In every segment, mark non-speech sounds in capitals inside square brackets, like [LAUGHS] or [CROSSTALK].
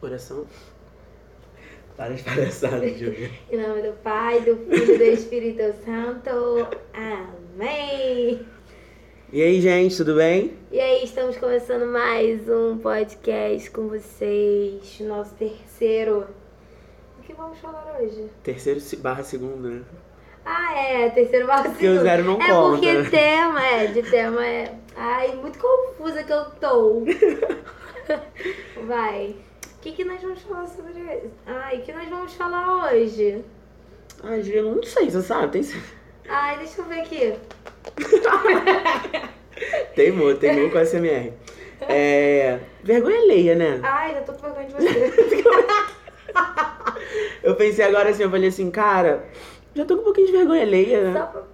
Oração. Para de palhaçadas, Júlia. Em nome do Pai, do Filho e do Espírito Santo. Amém. E aí, gente, tudo bem? E aí, estamos começando mais um podcast com vocês. Nosso terceiro. O que vamos falar hoje? Terceiro barra segundo, né? Ah, é, terceiro barra Porque o zero não É conta, porque né? tema, é, de tema é. Ai, muito confusa que eu tô. [LAUGHS] Vai. O que, que nós vamos falar sobre isso? Ai, o que nós vamos falar hoje? Ai, eu não sei, você sabe? Tem... Ai, deixa eu ver aqui. [LAUGHS] Teimou, teimou com a SMR. É... Vergonha alheia, né? Ai, já tô com vergonha de você. [LAUGHS] Eu pensei agora assim, eu falei assim, cara, já tô com um pouquinho de vergonha alheia, né? Só pra,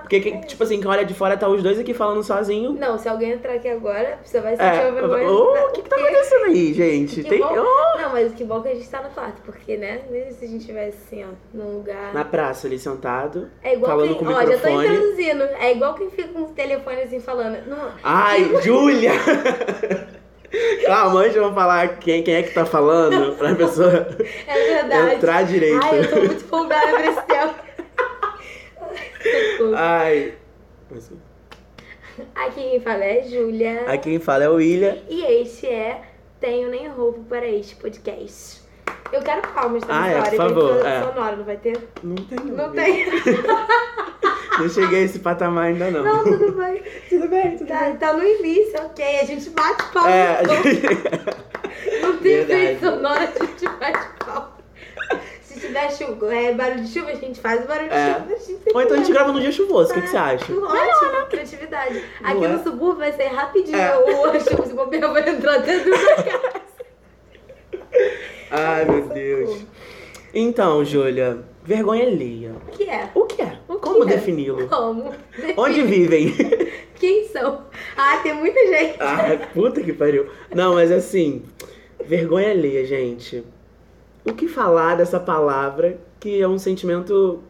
Porque, que- tipo assim, quem olha de fora tá os dois aqui falando sozinho. Não, se alguém entrar aqui agora, você vai sentir É, vergonha. o que que tá acontecendo aí, gente? Que Tem... bom- ô! Não, mas que bom que a gente tá no quarto, porque, né? Mesmo se a gente estivesse assim, ó, num lugar. Na praça ali sentado, É igual falando quem. com o Ó, já tô introduzindo. É igual quem fica com o telefone assim falando. Não, Ai, [LAUGHS] Júlia! [LAUGHS] Calma, antes vamos falar quem, quem é que tá falando, pra pessoa é verdade. entrar direito. Ai, eu tô muito empolgada pra esse tempo. [LAUGHS] Ai. Aqui quem fala é Júlia. Aqui quem fala é o William. E este é Tenho Nem Roupa para este podcast. Eu quero palmas Ah, nessa é, por favor, é. sonora, não vai ter? Não tem não. Não tem. [LAUGHS] Não cheguei a esse patamar ainda não. Não, tudo bem. [LAUGHS] tudo bem, tudo Tá, tá no início, ok. A gente bate palma. É, a Não- gente... Não tem efeito sonoro, a gente bate palma. Se tiver chuva, é, barulho de chuva, a gente faz o barulho de É. chuva. A gente Ou então a gente grava num dia chuvoso, o que, que você acha? Ótimo, criatividade. Aqui Não é? no subúrbio vai ser rapidinho. É. O a chuva, se bobear, vai entrar dentro da casa. [LAUGHS] Ai, meu Deus. Então, Júlia, vergonha alheia. O que é? O que é? O que Como é? defini-lo? Como? Onde vivem? [LAUGHS] Quem são? Ah, tem muita gente. Ah, puta que pariu. Não, mas assim, vergonha alheia, gente. O que falar dessa palavra que é um sentimento.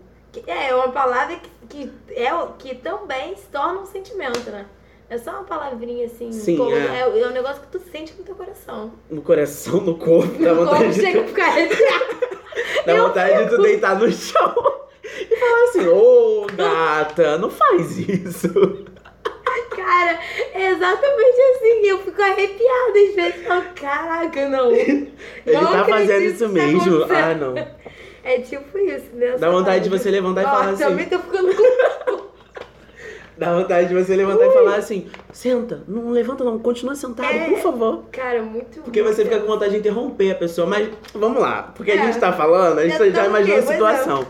É uma palavra que, que, é, que também se torna um sentimento, né? É só uma palavrinha assim. Sim, como- é. é. é um negócio que tu sente no teu coração. no coração, no corpo, dá Como vontade, chega a de, ficar [LAUGHS] dá Eu vontade de tu deitar no chão [LAUGHS] e falar assim: Ô gata, não faz isso. Cara, é exatamente assim. Eu fico arrepiada às vezes. Falo, caraca, não. Ele Não tá fazendo isso tá mesmo. acontecendo. Ah, não. É tipo isso, né? [LAUGHS] Dá vontade de você levantar e falar assim. Também tô ficando com. Dá vontade de você levantar e falar assim: senta, não levanta, não, continua sentado, É. por favor. Cara, muito. Porque você fica com vontade de interromper a pessoa. Mas vamos lá, porque a É. gente tá falando, a gente Já tá imaginou a pois situação.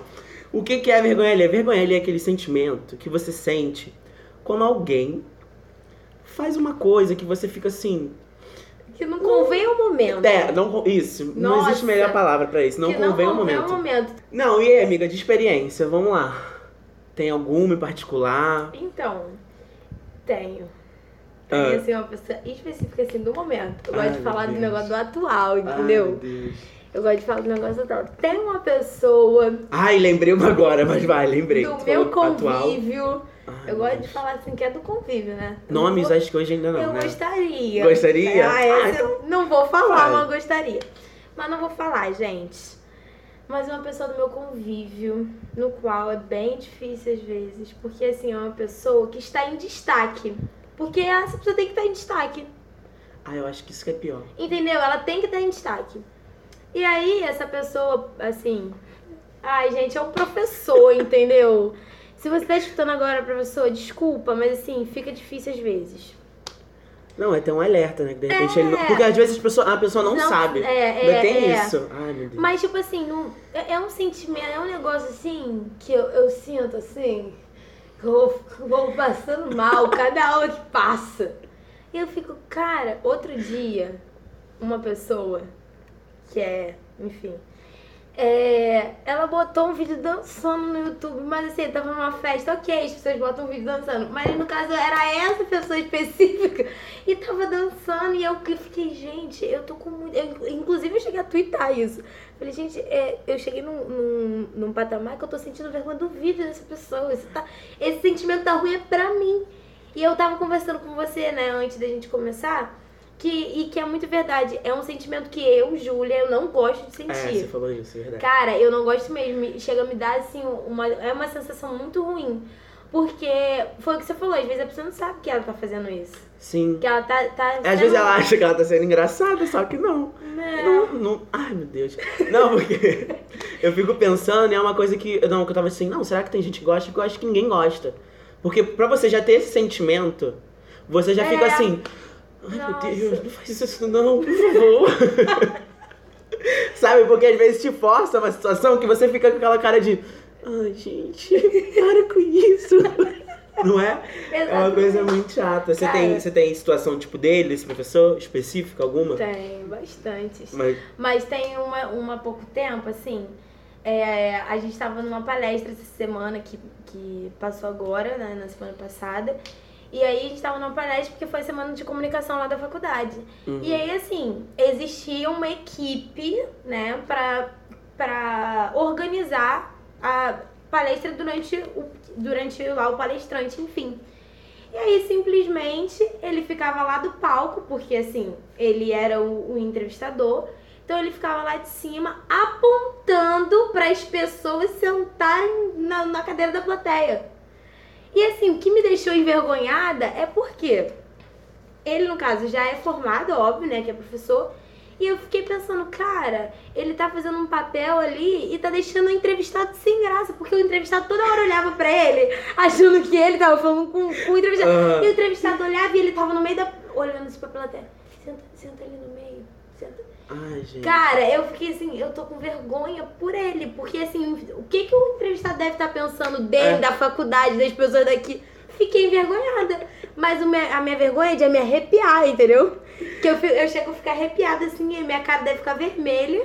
O que, que é vergonha alheia? Vergonha alheia é aquele sentimento que você sente quando alguém faz uma coisa que você fica assim. Que não convém o momento. É, não, isso, não Nossa. existe melhor palavra pra isso. Não convém o não convém momento. Não, e aí, amiga, de experiência, vamos lá. Tem alguma em particular? Então, tenho. Ah. Tenho, assim, uma pessoa específica, assim, do momento. Eu Ai, gosto de meu falar do negócio do atual, Ai, entendeu? meu Deus. Eu gosto de falar do negócio atual. Tem uma pessoa Ai, lembrei uma agora, mas vai, lembrei. do meu falou atual. Eu gosto de falar assim, que é do convívio, né? Eu Nomes, vou- acho que hoje ainda não, Eu né? gostaria. Gostaria? Ah, Ah, essa então eu não vou falar, fale. mas gostaria. Mas não vou falar, gente. Mas é uma pessoa do meu convívio, no qual é bem difícil às vezes. Porque, assim, é uma pessoa que está em destaque. Porque essa pessoa tem que estar em destaque. Ah, eu acho que isso que é pior. Entendeu? Ela tem que estar em destaque. E aí, essa pessoa, assim. Ai, gente, é um professor, [LAUGHS] entendeu? Se você tá escutando agora, professor, desculpa, mas assim, fica difícil às vezes. Não, é ter um alerta, né? Que de repente É. ele não... Porque às vezes a pessoa, a pessoa não, Não, sabe. é, é, tem é. isso. Ai, meu Deus. Mas, tipo assim, é, é um sentimento, é um negócio assim, que eu, eu sinto assim, que eu vou, vou passando mal cada aula que passa. E eu fico, cara, outro dia, uma pessoa que é, enfim, é, ela botou um vídeo dançando no YouTube, mas assim, tava numa festa, ok, as pessoas botam um vídeo dançando, mas no caso era essa pessoa específica [LAUGHS] e tava dançando e eu que fiquei, gente, eu tô com muito. eu- inclusive eu cheguei a twittar isso. Falei, gente, é, eu cheguei num, num, num patamar que eu tô sentindo vergonha do vídeo dessa pessoa. Isso tá, esse sentimento tá ruim é pra mim. E eu tava conversando com você, né, antes da gente começar, Que, e que é muito verdade. É um sentimento que eu, Júlia, eu não gosto de É, sentir. você falou isso, é verdade. Cara, eu não gosto mesmo. Chega a me dar, assim, uma, é uma sensação muito ruim. Porque foi o que você falou, às vezes a pessoa não sabe que ela tá fazendo isso. Sim. Que ela tá. tá Às vezes ela acha que ela tá sendo engraçada, só que não. Não. Não, não. Ai, meu Deus. Não, porque [LAUGHS] eu fico pensando, e é uma coisa que. Não, que eu tava assim, não, será que tem gente que gosta? Porque eu acho que ninguém gosta. Porque pra você já ter esse sentimento, você já fica É. assim. Ai, Nossa. meu Deus, não faz isso não, por favor. [LAUGHS] Sabe, porque às vezes te força uma situação que você fica com aquela cara de. Ai, gente, [LAUGHS] para com isso. Não é? É uma coisa muito chata. Você, Cara. tem, você tem situação tipo dele, esse professor, específica alguma? Tem, bastante. Mas, Mas tem uma, uma há pouco tempo, assim. é, a gente tava numa palestra essa semana que, que passou agora, né, na semana passada. E aí a gente tava numa palestra porque foi semana de comunicação lá da faculdade. Uhum. E aí, assim, existia uma equipe, né, pra, pra organizar a palestra durante, o, durante lá o palestrante, enfim. E aí, simplesmente, ele ficava lá do palco, porque, assim, ele era o, o entrevistador. Então, ele ficava lá de cima, apontando para as pessoas sentarem na, na cadeira da plateia. E, assim, o que me deixou envergonhada é porque ele, no caso, já é formado, óbvio, né, que é professor. E eu fiquei pensando, cara, ele tá fazendo um papel ali e tá deixando o entrevistado sem graça, porque o entrevistado toda hora olhava pra ele, achando que ele tava falando com, com o entrevistado. Aham. E o entrevistado olhava e ele tava no meio da. olhando assim pra plateia. Senta, senta ali no meio. Ai, gente. Cara, eu fiquei assim, eu tô com vergonha por ele, porque assim, o que que o entrevistado deve estar pensando dele, É. da faculdade, das pessoas daqui? Fiquei envergonhada. Mas a minha vergonha é de me arrepiar, entendeu? Que eu, eu chego a ficar arrepiada assim, e minha cara deve ficar vermelha,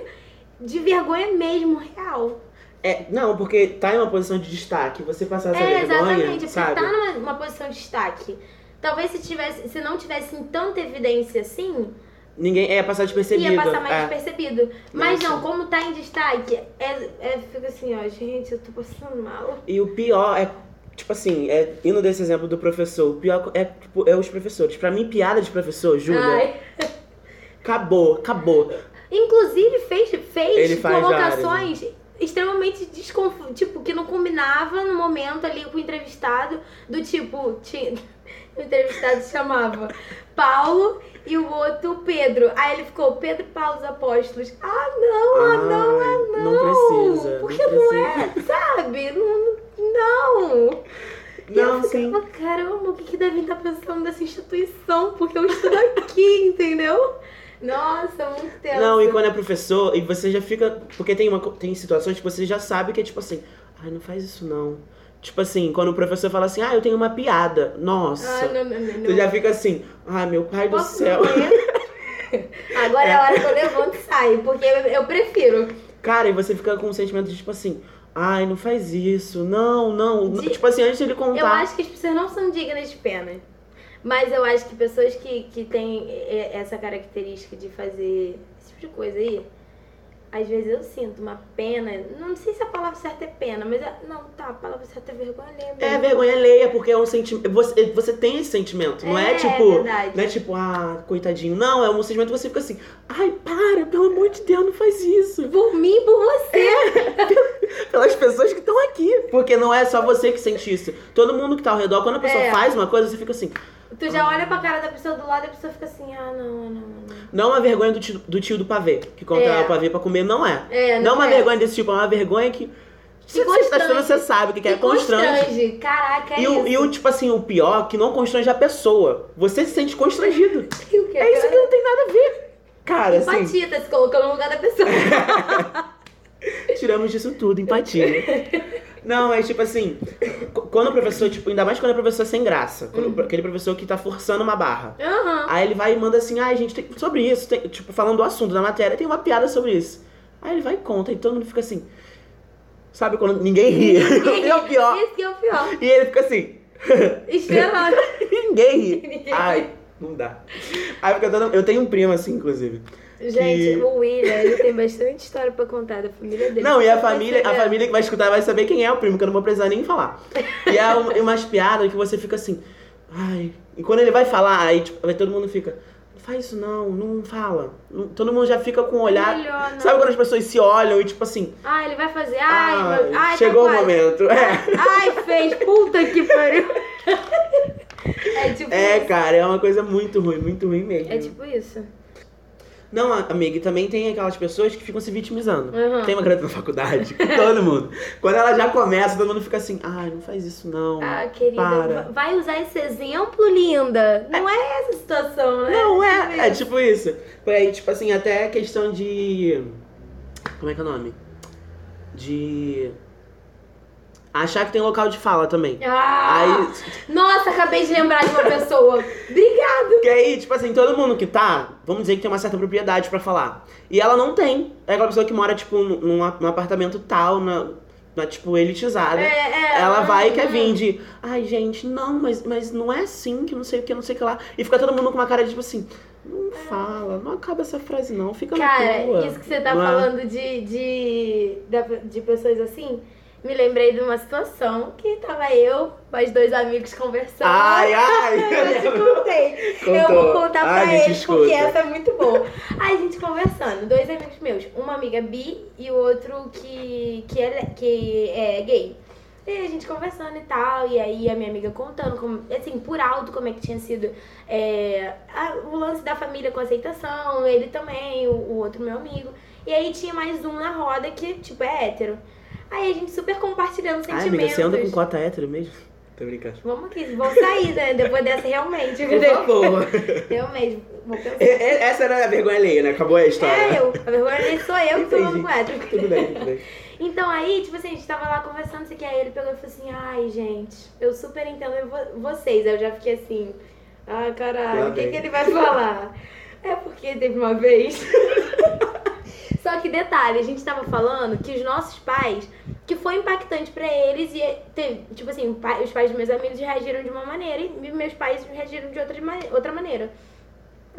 de vergonha mesmo, real. É, não, porque tá em uma posição de destaque. Você passar essa é, vergonha, exatamente, porque sabe? tá numa, numa posição de destaque. Talvez se tivesse, se não tivesse tanta evidência assim, Ninguém é passar despercebido. ia passar mais é. despercebido. Mas Nossa. não, como tá em destaque, é, é, fica assim, ó, gente, eu tô passando mal. E o pior é, tipo assim, é, indo desse exemplo do professor, o pior é, tipo, é os professores. Pra mim, piada de professor, Júlia, acabou, acabou. Inclusive fez, fez colocações extremamente desconf... tipo, que não combinava no momento ali com o entrevistado, do tipo, tinha... [LAUGHS] o entrevistado se chamava Paulo e o outro Pedro. Aí ele ficou Pedro e Paulo os apóstolos. Ah, não, ah, não, ah, não. não precisa, Porque não não, é, sabe? Não. não. E eu Não, sim. ficava, caramba, o que, que devem estar pensando dessa instituição? Porque eu estudo aqui, [LAUGHS] entendeu? Nossa, muito tempo. Não, e quando é professor, e você já fica. Porque tem, uma, tem situações que você já sabe que é tipo assim, ai, não faz isso não. Tipo assim, quando o professor fala assim, ah, eu tenho uma piada. Nossa. Ah, não, não, não. Você já fica assim, ai, meu pai do céu. banheiro? [LAUGHS] Agora é a hora que eu levanto e saio, porque eu, prefiro. Cara, e você fica com um sentimento de tipo assim, ai, não faz isso, não, não. De- Tipo assim, antes de ele contar. Eu acho que as pessoas não são dignas de pena. Mas eu acho que pessoas que, que têm essa característica de fazer esse tipo de coisa aí, às vezes eu sinto uma pena. Não sei se a palavra certa é pena, mas. é- Não, tá, a palavra certa é vergonha alheia É mesmo. vergonha alheia, porque é um sentimento. Você, você tem esse sentimento, não é, É, tipo. verdade. Não é tipo, ah, coitadinho. Não, é um sentimento que você fica assim, ai, para, pelo amor de Deus, não faz isso. Por mim por você. [LAUGHS] Pelas pessoas que estão aqui. Porque não é só você que sente isso. Todo mundo que tá ao redor, quando a pessoa É. faz uma coisa, você fica assim. Tu já olha pra cara da pessoa do lado e a pessoa fica assim, ah, não, não, não. não. É uma vergonha do tio do, tio do pavê, que compra É. o pavê pra comer, não é. É, não não é uma é. vergonha desse tipo, é uma vergonha que. Se você tá constrange. achando, você sabe o que, que é Que constrange. Caraca, é E o, isso. e o, tipo assim, o pior, que não constrange a pessoa. Você se sente constrangido. [LAUGHS] Que, É isso cara? que não tem nada a ver. Cara, assim, Empatia, tá se colocando no lugar da pessoa. [LAUGHS] tiramos disso tudo, empatia. [LAUGHS] Não, é tipo assim, qu- quando o professor, tipo, ainda mais quando é professor sem graça, quando- aquele professor que tá forçando uma barra. Aham. Aí ele vai e manda assim, ai, gente, tem, sobre isso, tem- tipo, falando do assunto da matéria, tem uma piada sobre isso. Aí ele vai e conta, e todo mundo fica assim. Sabe quando ninguém ri? e [LAUGHS] é o pior. Esse que é o pior. E ele fica assim. [LAUGHS] Esperando. [LAUGHS] ninguém ri. Ninguém Ai, não dá. Aí fica todo... Eu tenho um primo assim, inclusive. Gente, Que- o William, ele tem bastante história pra contar da família dele. Não, e a família, a família que vai escutar vai saber quem é o primo, que eu não vou precisar nem falar. E é um- umas piadas que você fica assim, ai. E quando ele vai falar, aí tipo, aí todo mundo fica, não faz isso não, não fala. Não- todo mundo já fica com um olhar. Melhor não. Sabe quando as pessoas se olham e tipo assim, Ah, ele vai fazer. Ai, ah, vai- ai tá chegou o quase. momento. É. Ai, fez. Puta que pariu. [LAUGHS] É tipo É, isso. cara, é uma coisa muito ruim, muito ruim mesmo. É tipo isso. Não, a- amiga, e também tem aquelas pessoas que ficam se vitimizando. Uhum. Tem uma garota na faculdade, todo mundo. [LAUGHS] Quando ela já começa, todo mundo fica assim, ai, não faz isso não. Ah, querida, para. va- vai usar esse exemplo, linda. Não é essa situação, né? Não, é, Tipo é tipo isso. Por aí, tipo assim, até questão de. Como é que é o nome? De. Achar que tem local de fala também. Ah, Aí, Nossa, acabei de lembrar de uma pessoa. [LAUGHS] Obrigada. que aí, tipo assim, todo mundo que tá, vamos dizer que tem uma certa propriedade pra falar. E ela não tem. É aquela pessoa que mora, tipo, num, num apartamento tal, na, na, tipo, elitizada. É, é, Ela vai e quer hum, vir de, ai gente, não, mas, mas não é assim, que não sei o que, não sei o que lá. E fica todo mundo com uma cara de tipo assim, não fala, não acaba essa frase não, fica na Cara, tua. isso que você tá Não é? falando de, de, da- de pessoas assim, me lembrei de uma situação que tava eu, mais dois amigos conversando. Ai, ai! [LAUGHS] eu te [LAUGHS] contei. Eu Contou. vou contar Ai, pra eles, porque essa é muito boa. Aí a gente conversando, dois amigos meus, uma amiga bi e o outro que, que, é, que é gay. E a gente conversando e tal, e aí a minha amiga contando, como, assim, por alto, como é que tinha sido é, a- o lance da família com aceitação, ele também, o, o outro meu amigo. E aí tinha mais um na roda que, tipo, é hétero. Aí a gente super compartilhando Ai, sentimentos. amiga, você anda com cota hétero mesmo? Tô brincando. Vamos aqui, vamos sair, né? Depois dessa, realmente. Por favor. [LAUGHS] Realmente, vou pensar. E- e- Essa era a vergonha alheia, né? Acabou a história. É eu. A vergonha dele sou eu que tô Entendi. falando com hétero. Tudo bem, tudo bem. [LAUGHS] Então aí, tipo assim, a gente tava lá conversando, isso aqui, aí ele pegou e falou assim, ai, gente, eu super entendo vo- vocês. Aí eu já fiquei assim, ah, caralho, o que, que ele vai falar? É porque teve uma vez. [LAUGHS] Só que detalhe, a gente tava falando que os nossos pais, que foi impactante pra eles, e teve, tipo assim, os pais dos meus amigos reagiram de uma maneira e meus pais reagiram de outra, outra maneira.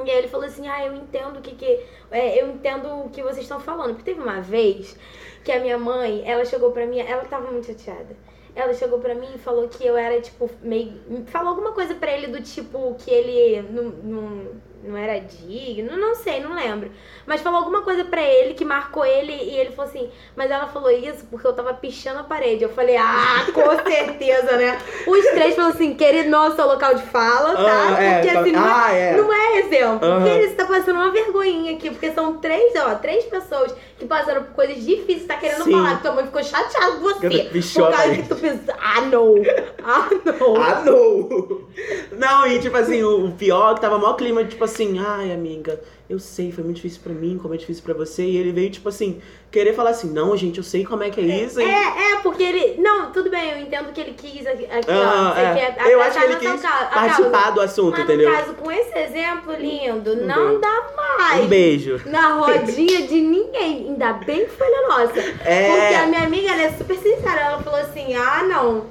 E aí ele falou assim, ah, eu entendo o que que... é, eu entendo o que vocês estão falando. Porque teve uma vez que a minha mãe, ela chegou pra mim, ela tava muito chateada. Ela chegou pra mim e falou que eu era, tipo, meio... Falou alguma coisa pra ele do tipo que ele não, não, não era digno, não sei, não lembro. Mas falou alguma coisa pra ele que marcou ele e ele falou assim, mas ela falou isso porque eu tava pichando a parede. Eu falei, ah, com [LAUGHS] certeza, né? Os três falaram assim, querido, não é o seu local de fala, tá? Ah, é, porque tá- assim, não é- ah, é. não é exemplo. Aham. Porque eles tá passando uma vergonhinha aqui, porque são três, ó, três pessoas que passaram por coisas difíceis, tá querendo Sim. falar que tua mãe ficou chateada com você. Pichou por causa que tu pensa, ah, não. Ah, não. Ah, não! [LAUGHS] Não, e tipo assim, o o pior é que tava maior clima, tipo assim, ai, amiga, eu sei, foi muito difícil pra mim, como é difícil pra você. E ele veio, tipo assim, querer falar assim, não, gente, eu sei como é que é isso. e- É, é, porque ele. Não, tudo bem, eu entendo que ele quis aqui, aqui Ah, ó. É. quer Eu acho que ele abraçar quis a participar causa. do assunto, Mas entendeu? no caso, com esse exemplo lindo, Um não beijo. dá mais. Um beijo. Na rodinha de ninguém. Ainda bem que foi na nossa. É. Porque a minha amiga, ela é super sincera. Ela falou assim: ah, não.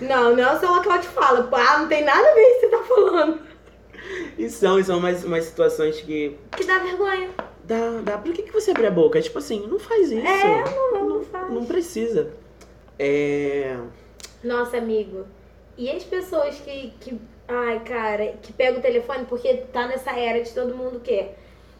Não, não é o seu local de fala. Ah, não tem nada a ver com o que você tá falando. [LAUGHS] E são, e são umas, umas situações que Que dá vergonha. dá, dá. Por que, que você abre a boca? Tipo assim, não faz isso. É, não, não faz. Não precisa. É. Nossa, amigo. E as pessoas que, que. Ai, cara, que pegam o telefone porque tá nessa era de todo mundo o quê?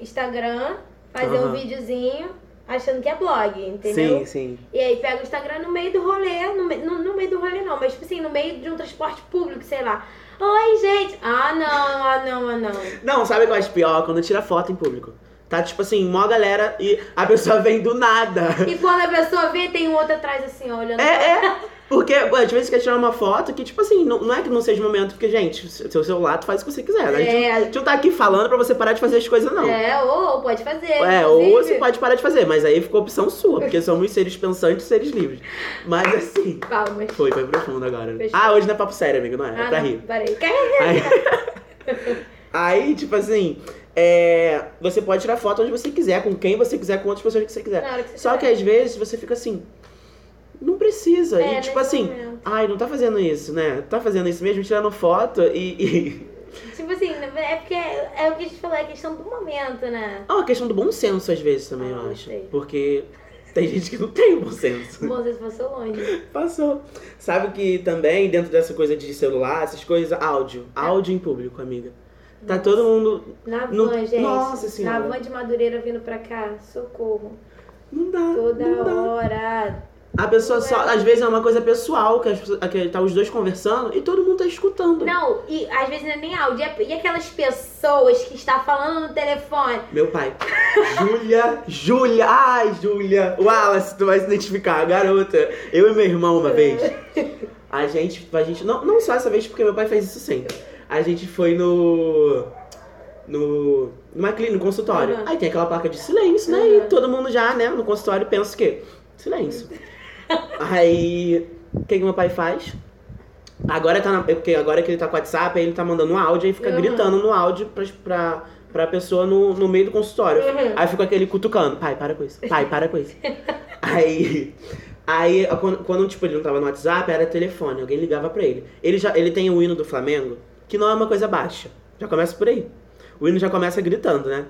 Instagram, fazer um Aham. videozinho achando que é blog, entendeu? Sim, sim. E aí pega o Instagram no meio do rolê, no, me- no, no meio do rolê não, mas tipo assim, no meio de um transporte público, sei lá. Oi, gente! Ah, não, ah, não, ah, não. Não, sabe o que eu acho pior? Quando tira foto em público. Tá tipo assim, mó galera e a pessoa [LAUGHS] vem do nada. E quando a pessoa vê, tem um outro atrás assim, ó, olhando. É, é. Porque, às vezes você quer tirar uma foto que, tipo assim, não, não é que não seja o momento, porque, gente, seu celular tu faz o que você quiser. né? A, gente, É. a gente não tá aqui falando pra você parar de fazer as coisas, não. É, ou, ou pode fazer. É, ou você pode parar de fazer, mas aí ficou opção sua, porque somos seres pensantes e seres livres. Mas assim. Palmas. Foi, foi profundo agora. Fechou. Ah, hoje não é papo sério, amigo, não é? É Ah, pra não, rir. Parei. [LAUGHS] Aí, aí, tipo assim, é, você pode tirar foto onde você quiser, com quem você quiser, com outras pessoas que você quiser. Hora que você Só que quiser. às vezes você fica assim, não precisa. É, e tipo assim, momento. ai, não tá fazendo isso, né? Tá fazendo isso mesmo, tirando foto e. e... Tipo assim, é porque é o que a gente falou, é questão do momento, né? É uma questão do bom senso, às vezes, também, Ah, eu acho. sei. Porque tem gente que não tem o bom senso. Bom, vocês passou longe. Passou. Sabe que também, dentro dessa coisa de celular, essas coisas, áudio. Áudio em público, amiga. Tá todo mundo. Na van, No- gente. Nossa Senhora. Na van de Madureira vindo pra cá. Socorro. Não dá. Toda não dá. A pessoa só. é. Às vezes é uma coisa pessoal, que, as que tá os dois conversando e todo mundo tá escutando. Não, e às vezes não é nem áudio. E e aquelas pessoas que está falando no telefone? Meu pai. Júlia, Júlia, ai, Júlia. Wallace, tu vai se identificar, garota. Eu e meu irmão uma vez. A gente, a gente não, não só essa vez, porque meu pai faz isso sempre. A gente foi no. No. Numa clínica, no consultório. Uhum. Aí tem aquela placa de silêncio, né? Uhum. E todo mundo já, né, no consultório pensa o quê? Silêncio. Aí. O que, que meu pai faz? Agora tá na, porque agora que ele tá com o WhatsApp, aí ele tá mandando um áudio e fica Uhum. gritando no áudio pra, pra, pra pessoa no, no meio do consultório. Uhum. Aí fica aquele cutucando. Pai, para com isso. Pai, para com isso. [LAUGHS] aí. Aí, quando, quando, tipo, ele não tava no WhatsApp, era telefone, alguém ligava pra ele. Ele já ele tem o hino do Flamengo, que não é uma coisa baixa. Já começa por aí. O hino já começa gritando, né?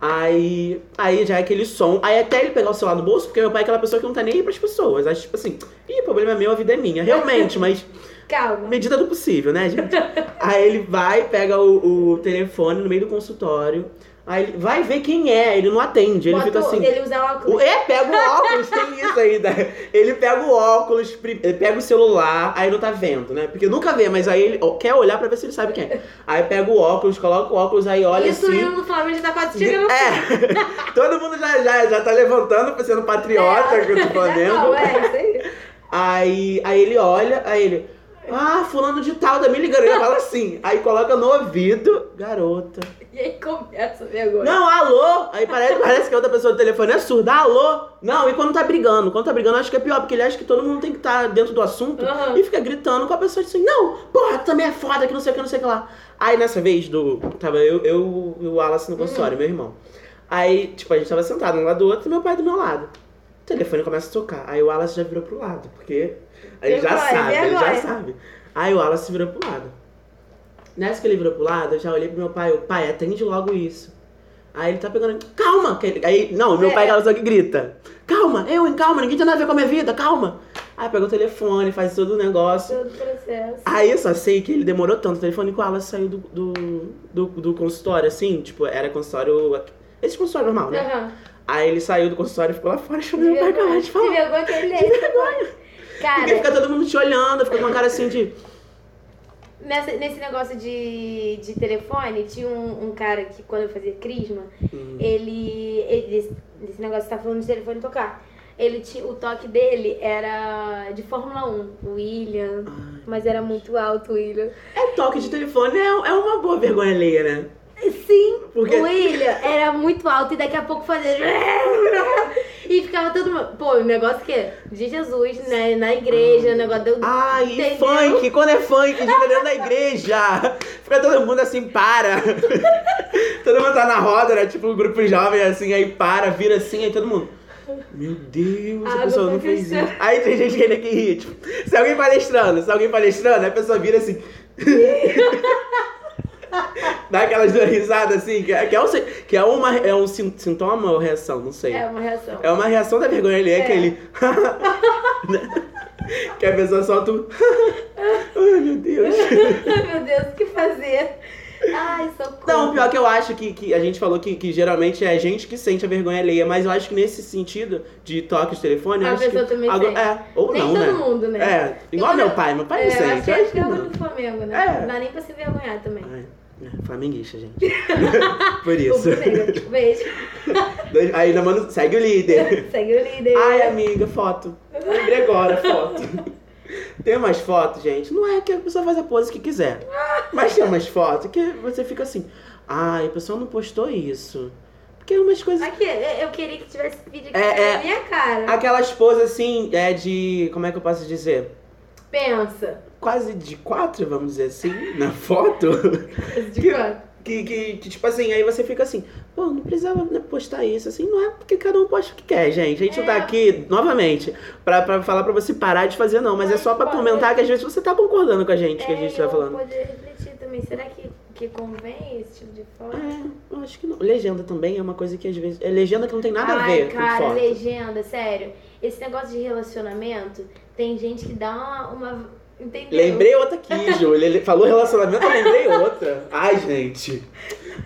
Aí, aí já é aquele som. Aí até ele pegar o celular no bolso, porque meu pai é aquela pessoa que não tá nem aí pras pessoas. Acha tipo assim, ih, problema é meu, a vida é minha. Realmente, mas [LAUGHS] Calma. medida do possível, né, gente? aí ele vai, pega o, o telefone no meio do consultório. Aí ele vai ver quem é, ele não atende. Ele Bota fica assim. Ele usa óculos. É, pega o óculos, tem isso ainda. Ele pega o óculos, ele pega o celular, aí não tá vendo, né? Porque nunca vê, mas aí ele quer olhar pra ver se ele sabe quem é. Aí pega o óculos, coloca o óculos, aí olha Isso assim. indo no Flamengo já tá quase chegando. É, [LAUGHS] todo mundo já, já, já tá levantando pra sendo patriota É. que eu tô Já Flamengo. não, é, isso aí. Aí, aí ele olha, aí ele. Ah, fulano de tal, tá me ligando. Ele fala assim. Aí coloca no ouvido, garota. E aí começa a vergonha. Não, alô! Aí parece, parece que a outra pessoa do telefone é surda. Alô! Não, e quando tá brigando? Quando tá brigando, acho que é pior, porque ele acha que todo mundo tem que estar dentro do assunto Aham. e fica gritando com a pessoa assim, não, porra, tu também é foda, que não sei o que, não sei o que lá. Aí nessa vez do. Tava eu, eu e o Wallace no consultório, meu irmão. Aí, tipo, a gente tava sentado um lado do outro e meu pai do meu lado. O telefone começa a tocar. Aí o Wallace já virou pro lado, porque. Aí ele já Vergonha, sabe, ele já sabe. Aí o Wallace virou pro lado. Nessa que ele virou pro lado, eu já olhei pro meu pai, o pai, atende logo isso. Aí ele tá pegando. Calma! Aí, não, meu É. pai é aquela pessoa que grita. Calma, eu, hein, calma, ninguém tem nada a ver com a minha vida, calma. Aí pega o telefone, faz todo o negócio. Todo o processo. Aí eu só sei que ele demorou tanto. O telefone com ela saiu do, do, do, do consultório, assim, tipo, era consultório. Esse consultório normal, né? Aham. Aí ele saiu do consultório e ficou lá fora De chorando. Acabou vergonha. de De falar. vergonha que ele é. de vergonha. Porque Cara, fica todo mundo te olhando, fica com uma cara assim de. nessa- nesse negócio de, de telefone, tinha um, um cara que quando eu fazia crisma, Hum. ele, ele negócio que tá falando de telefone tocar. Ele tinha, o toque dele era de Fórmula 1, o William, Ai. mas era muito alto o William. É toque de telefone, é, é uma boa vergonha alheia, né? Sim, Porque- o William era muito alto e daqui a pouco fazia. [LAUGHS] E ficava todo mundo. Pô, o negócio que é de Jesus, né? Na igreja, o negócio deu. Ai, e Entendeu? funk, quando é funk, fica dentro da igreja. Fica todo mundo assim, para. [LAUGHS] todo mundo tá na roda, né? Tipo, um grupo jovem assim, aí para, vira assim, aí todo mundo. Meu Deus, a Ah, pessoa não fez isso. Aí tem gente que ainda que ri. Tipo, se alguém palestrando, se alguém palestrando, a pessoa vira assim. [LAUGHS] Dá aquelas duas risadas assim, que é, que é, um, que é, uma, é um sin- sintoma ou reação, não sei. É uma reação. É uma reação da vergonha ali, é, É. aquele. [LAUGHS] que a pessoa solta um. [LAUGHS] Ai, meu Deus. Ai, [LAUGHS] meu Deus, o que fazer? Ai, socorro. Não, pior que eu acho que, que a gente falou que, que geralmente é a gente que sente a vergonha alheia, mas eu acho que nesse sentido de toque de telefone, A pessoa que. também agora- sente. É, ou Nem não, todo né? mundo, né? É, igual Eu- meu pai, meu pai não é, sente. Acho que é o não. do Flamengo, né? É. Não dá nem pra se vergonhar também. Ai, é, flamenguista, gente. [LAUGHS] [LAUGHS] Por O isso. Flamengo. Beijo. [LAUGHS] Aí manda, segue o líder. Segue o líder. Ai, amiga, foto. Lembrei agora, foto. Tem umas fotos, gente. Não é que a pessoa faz a pose que quiser. Mas tem umas fotos que você fica assim. Ai, a pessoa não postou isso. Porque umas coisas. Aqui, eu queria que tivesse vídeo aqui É, é. na minha cara. Aquelas poses assim, é de. Como é que eu posso dizer? Pensa. Quase de quatro, vamos dizer assim, na foto. [LAUGHS] De Que- quanto? Que, que, que, tipo assim, aí você fica assim, pô, não precisava né, postar isso, assim, não é porque cada um posta o que quer, gente. A gente não tá É. aqui, novamente, pra, pra falar pra você parar de fazer, não, mas é Mas só pra pode. comentar que às vezes você tá concordando com a gente que a gente é, tá eu falando. poder refletir também. Será que, que convém esse tipo de foto? É, eu acho que não. Legenda também é uma coisa que às vezes. É legenda que não tem nada a Ai, ver cara, com foto. legenda, sério. Esse negócio de relacionamento, tem gente que dá uma, uma, Entendeu? Lembrei outra aqui, Júlia. Ele falou relacionamento, eu lembrei outra. Ai, gente.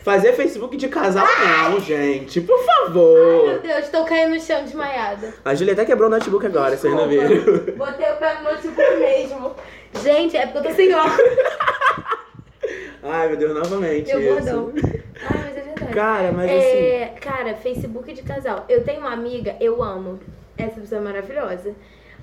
Fazer Facebook de casal não, gente. Por Ai, favor. meu Deus, tô caindo no chão desmaiada. A Júlia até quebrou o notebook agora, vocês não viram. Botei o pé no notebook mesmo. Gente, é porque eu tô sem óculos. Ai, meu Deus, novamente. Meu isso. bordão. Ai, mas é verdade. Cara, mas assim. É, cara, Facebook de casal. Eu tenho uma amiga, eu amo. Essa pessoa é maravilhosa.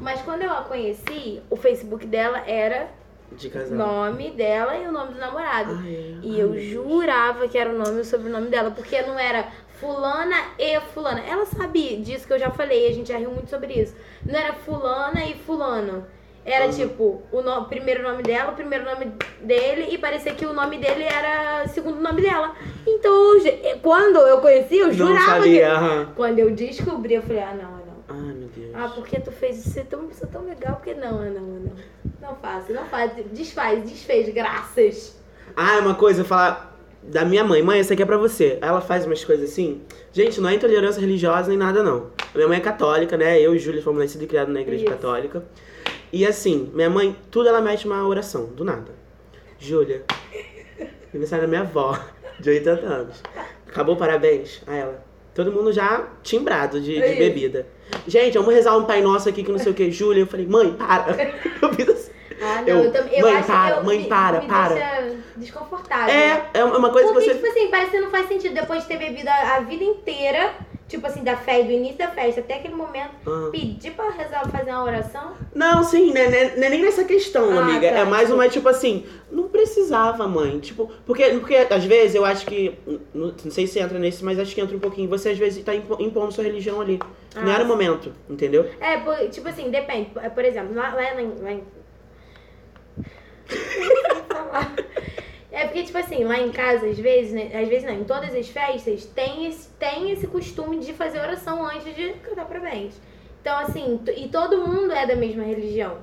Mas quando eu a conheci, o Facebook dela era De casal. nome dela e o nome do namorado. Ai, é. E Ai, eu Deus. jurava que era o nome e o sobrenome dela, porque não era fulana e fulana. Ela sabia disso que eu já falei, a gente já riu muito sobre isso. Não era fulana e fulano. Era Uhum. tipo, o no- primeiro nome dela, o primeiro nome dele, e parecia que o nome dele era o segundo nome dela. Então, quando eu conheci, eu jurava sabia, que. Quando eu descobri, eu falei, ah, ah, não. Ai, meu Deus. Ah, porque tu fez isso ser tão, isso é tão legal, porque não, não, ah, não. Faça, não faz. Desfaz, desfez, graças. Ah, uma coisa, eu falar da minha mãe. Mãe, essa aqui é pra você. Ela faz umas coisas assim. Gente, não é intolerância religiosa nem nada, não. Minha mãe é católica, né? Eu e Júlia fomos nascidos e criados na igreja Isso. católica. E assim, minha mãe, tudo ela mete uma oração, do nada. Júlia, aniversário da minha avó, de 80 anos. Acabou, parabéns a ela. Todo mundo já timbrado de, de É bebida. Gente, vamos rezar um Pai Nosso aqui que não sei o que. [LAUGHS] Júlia, eu falei, mãe, para. [LAUGHS] Eu fiz assim. Ah, não, Eu- eu, também. Eu mãe, acho para, que eu mãe, me, para, me para. deixa desconfortável. É, é uma coisa Porque, que você. tipo assim, parece que não faz sentido depois de ter bebido a, a vida inteira, tipo assim, da festa, do início da festa até aquele momento, Ah. pedir pra rezar, fazer uma oração. Não, sim, né, né, não é nem nessa questão, Ah, amiga. tá, é mais uma, tipo assim, não precisava, mãe. Tipo, porque, porque às vezes eu acho que. Não, não sei se entra nesse, mas acho que entra um pouquinho. Você às vezes tá impo- impondo sua religião ali. não Ah, era o momento, entendeu? É, por- tipo assim, depende. Por- Por exemplo, lá, lá, lá em. [LAUGHS] É porque, tipo assim, lá em casa, às vezes, né? Às vezes não, em todas as festas, tem esse, tem esse costume de fazer oração antes de cantar parabéns. Então, assim, e todo mundo é da mesma religião.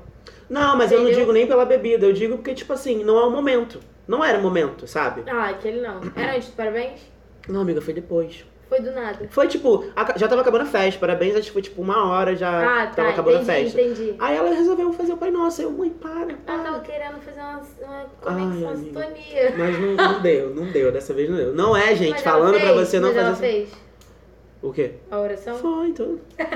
Não, mas eu não Entendeu? digo nem pela bebida, eu digo porque, tipo assim, não é o momento. Não era o momento, sabe? Ah, aquele não. Era antes do parabéns? Não, amiga, foi depois. Foi do nada. Foi tipo, já tava acabando a festa, parabéns, acho que foi tipo uma hora já Ah, tá. tava acabando entendi, a festa. entendi. Aí ela resolveu fazer o Pai Nosso. Eu, mãe, para, Ah, para. tava querendo fazer uma, uma conexão, Ai, sintonia. Mas não, não [LAUGHS] deu, não deu, dessa vez não deu. Não é, gente, Mas ela falando pra fez, você não mas ela fazer. fez O quê? a oração? Foi, [LAUGHS] tudo. Fez.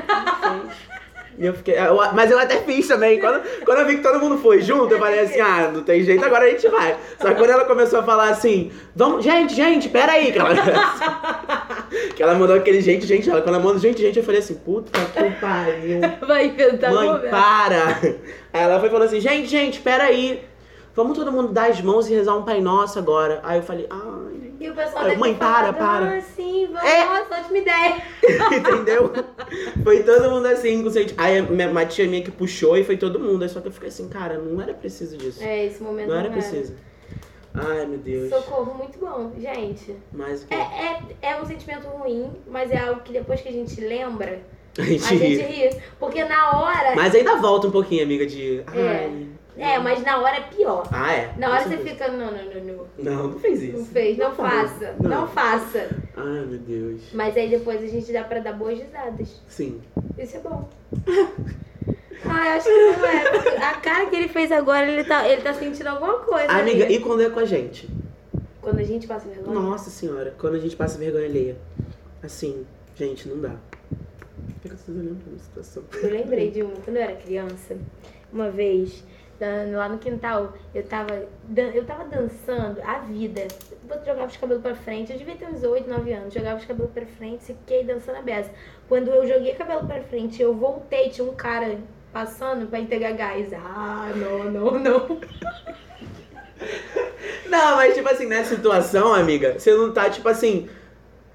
E eu fiquei. eu- mas eu até fiz também. Quando, quando eu vi que todo mundo foi junto, eu falei assim: ah, não tem jeito, agora a gente vai. Só que quando ela começou a falar assim: vamos, gente, gente, peraí. Que ela, [LAUGHS] que ela mandou aquele gente, gente. Ela, quando ela mandou gente, gente, eu falei assim: puta que pariu. [LAUGHS] Vai inventar Mãe, para! Aí ela foi falando assim: gente, gente, peraí. Vamos todo mundo dar as mãos e rezar um Pai Nosso agora. Aí eu falei: ai. E o pessoal mãe, para, para. Ah, sim, vamos, É. nossa, ótima ideia. [LAUGHS] Entendeu? Foi todo mundo assim, sentido. Aí a minha, uma tia minha que puxou e foi todo mundo. Aí só que eu fiquei assim, cara, não era preciso disso. É, esse momento não era preciso. Ai, meu Deus. Socorro, muito bom, gente. Quê? É, é, é um sentimento ruim, mas é algo que depois que a gente lembra, a a gente gente ri. ri. Porque na hora. Mas ainda volta um pouquinho, amiga, de. Ai. É, mas na hora é pior. Ah, é. Na hora você fica, não, não, não, não. Não, não fez Não isso. fez, não favor. faça. Não. faça. Ai, meu Deus. Mas aí depois a gente dá pra dar boas risadas. Sim. Isso é bom. [LAUGHS] Eu acho que não é. A cara que ele fez agora, ele tá, ele tá sentindo alguma coisa. Amiga, ali. e quando é com a gente? Quando a gente passa vergonha. Nossa senhora, quando a gente passa vergonha alheia. Assim, gente, não dá. Por que tô olhando pra uma situação? Eu lembrei [LAUGHS] de uma, quando eu era criança, uma vez, lá no quintal, eu tava, eu tava dançando a vida. Eu jogava os cabelos pra frente, eu devia ter uns 8, 9 anos, jogava os cabelos pra frente, fiquei dançando a beça. Quando eu joguei cabelo pra frente, eu voltei, tinha um cara passando pra entregar gás. Ah, não, não, não. [LAUGHS] Não, mas tipo assim, nessa situação, amiga, você não tá tipo assim.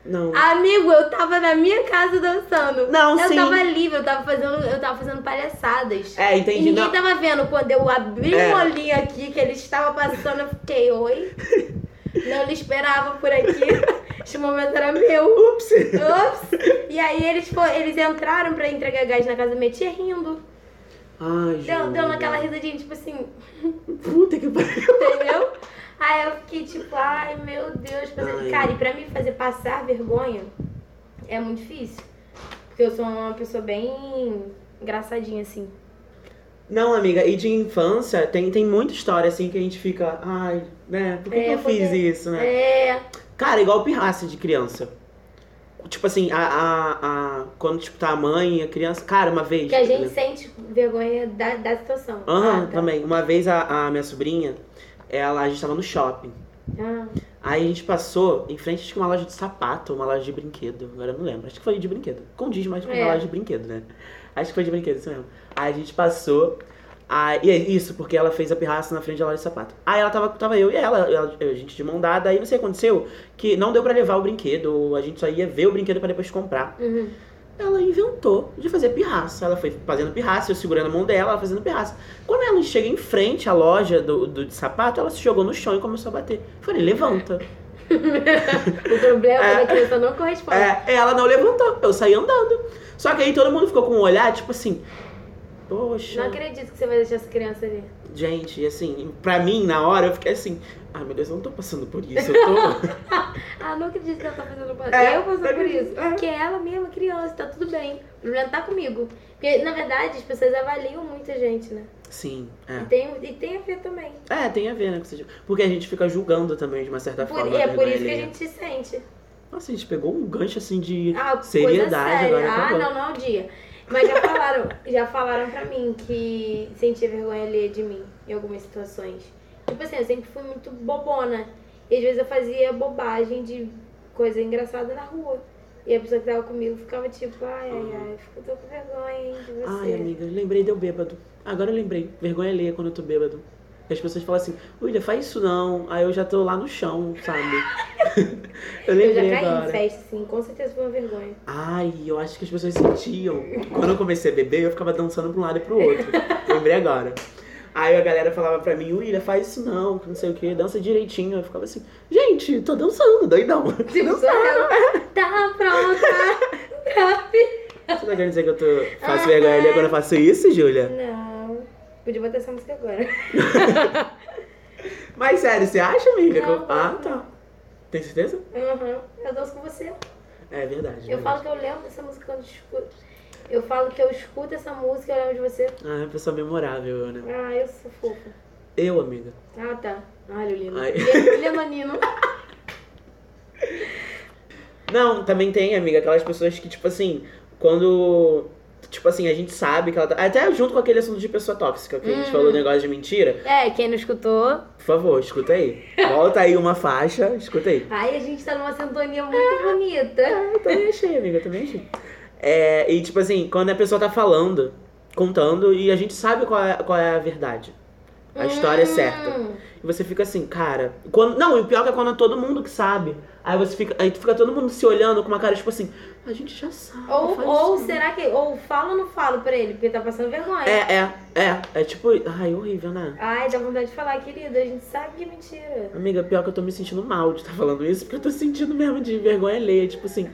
Não. Amigo, eu tava na minha casa dançando. Não, eu sim. tava livre, eu tava fazendo, eu tava fazendo palhaçadas. É, E entendi. ninguém Não. tava vendo. Quando eu abri É. o olhinho aqui, que ele estava passando, eu fiquei, oi? [LAUGHS] Não lhe esperava por aqui. [LAUGHS] Este momento era meu. Ups! Ups! E aí eles, fo- eles entraram pra entregar gás na casa da minha tia rindo. Ai, Deu, Júlia. deu naquela risadinha, tipo assim, Puta que pariu. entendeu? [LAUGHS] Aí eu fiquei tipo, ai meu Deus, Ai. cara, e pra me fazer passar vergonha é muito difícil. Porque eu sou uma pessoa bem engraçadinha, assim. Não, amiga, e de infância tem, tem muita história assim que a gente fica, ai, né, por que, É, que eu porque- fiz isso, né? É. Cara, igual pirraça de criança. Tipo assim, a, a, a- quando tipo, tá a mãe e a criança. Cara, uma vez. Que a gente sente vergonha da, da situação. Aham, Ah, tá. também. Uma vez a, a minha sobrinha, ela, a gente tava no shopping. Ah, Aí a gente passou em frente que uma loja de sapato, uma loja de brinquedo. Agora eu não lembro. Acho que foi de brinquedo. Condiz mais com uma É. loja de brinquedo, né? Acho que foi de brinquedo, isso mesmo. Aí a gente passou. Aí, e é isso, porque ela fez a pirraça na frente da loja de sapato. Aí ela tava, tava eu e ela, ela- a gente de mão dada, aí não sei o que aconteceu, que não deu pra levar o brinquedo, a gente só ia ver o brinquedo pra depois comprar. uhum. Ela inventou de fazer pirraça. Ela foi fazendo pirraça, eu segurando a mão dela, ela fazendo pirraça. Quando ela chega em frente à loja do, do de sapato, ela se jogou no chão e começou a bater. Falei, levanta. [LAUGHS] O problema É. é que a criança não corresponde. É, ela não levantou, eu saí andando. Só que aí todo mundo ficou com um olhar, tipo assim, poxa, Não acredito que você vai deixar essa criança ali. Gente, e assim, pra mim, na hora, eu fiquei assim, ai meu Deus, eu não tô passando por isso, eu tô. [LAUGHS] Ah, não acredito que ela tá fazendo por É, Eu passando por isso. é. Que é ela mesma, criança, tá tudo bem. O problema tá comigo. Porque, na verdade, as pessoas avaliam muita gente, né? Sim, E, é. tem, e tem a ver também. É, tem a ver, né? esse- Porque a gente fica julgando também, de uma certa Por- forma. é por isso que a gente se sente. Nossa, a gente pegou um gancho assim de Ah, seriedade agora. Ah, não, não é o dia. Mas já falaram, já falaram pra mim que sentia vergonha alheia de mim em algumas situações. Tipo assim, eu sempre fui muito bobona. E às vezes eu fazia bobagem de coisa engraçada na rua. E a pessoa que tava comigo ficava tipo, ai, ai, ai, fico tô com vergonha hein, de você. Ai, amiga, eu lembrei de eu bêbado. Agora eu lembrei. Vergonha alheia quando eu tô bêbado. E as pessoas falam assim, William, faz isso não. Aí eu já tô lá no chão, sabe? [LAUGHS] eu eu já lembrei caí agora. em festa, assim, com certeza foi uma vergonha. Ai, eu acho que as pessoas sentiam. Quando eu comecei a beber, eu ficava dançando pra um lado e pro outro. Lembrei agora. Aí a galera falava pra mim, William, faz isso não, que não sei o que, dança direitinho. Eu ficava assim, gente, tô dançando, doidão. Tipo, só ela tá pronta. [LAUGHS] Tá Você tá querendo dizer que eu tô, faço vergonha quando eu faço isso, Júlia? Não. Podia botar essa música agora. [LAUGHS] Mas sério, você acha, amiga? eu- Não, Ah, não. tá. Tem certeza? Uhum. Eu danço com você. É verdade. Eu verdade. falo que eu lembro dessa música quando eu escuto. Eu falo que eu escuto essa música e eu lembro de você. Ah, é uma pessoa memorável, né? Ah, eu sou fofa. Eu, amiga. Ah, tá. Ai, Lulino. Ai. Leonino. Não, também tem, amiga, aquelas pessoas que, tipo assim, quando. Tipo assim, a gente sabe que ela tá. Até junto com aquele assunto de pessoa tóxica, que a gente Uhum. falou negócio de mentira. É, quem não escutou. Por favor, escuta aí. Volta aí uma faixa, escuta aí. Ai, a gente tá numa sintonia muito bonita. Eu também achei, amiga, eu também achei. É, e tipo assim, quando a pessoa tá falando, contando, e a gente sabe qual é, qual é a verdade. A história é certa. Hum. Você fica assim, cara. Quando, não, e o pior que é quando é todo mundo que sabe. Aí você fica. Aí fica todo mundo se olhando com uma cara, tipo assim, a gente já sabe. Ou, ou isso. será que. Ou falo ou não falo pra ele, porque tá passando vergonha. É, é, é. É tipo. Ai, horrível, né? Ai, dá vontade de falar, querida, a gente sabe que é mentira. Amiga, pior que eu tô me sentindo mal de estar falando isso, porque eu tô sentindo mesmo de vergonha alheia. Tipo assim,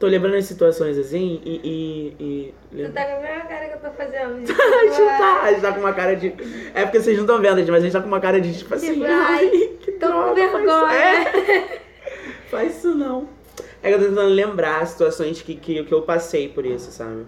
tô lembrando as situações assim e. e, e Você lem- tá com a mesma cara que eu tô fazendo. [LAUGHS] de A gente tá, a gente tá com uma cara de. É porque vocês não estão vendo, gente, mas a gente tá com uma cara de tipo assim. Tipo, [LAUGHS] ai, que Tô com droga, faz- vergonha. É, [LAUGHS] faz isso não. É que eu tô tentando lembrar as situações que, que, que eu passei por isso, sabe?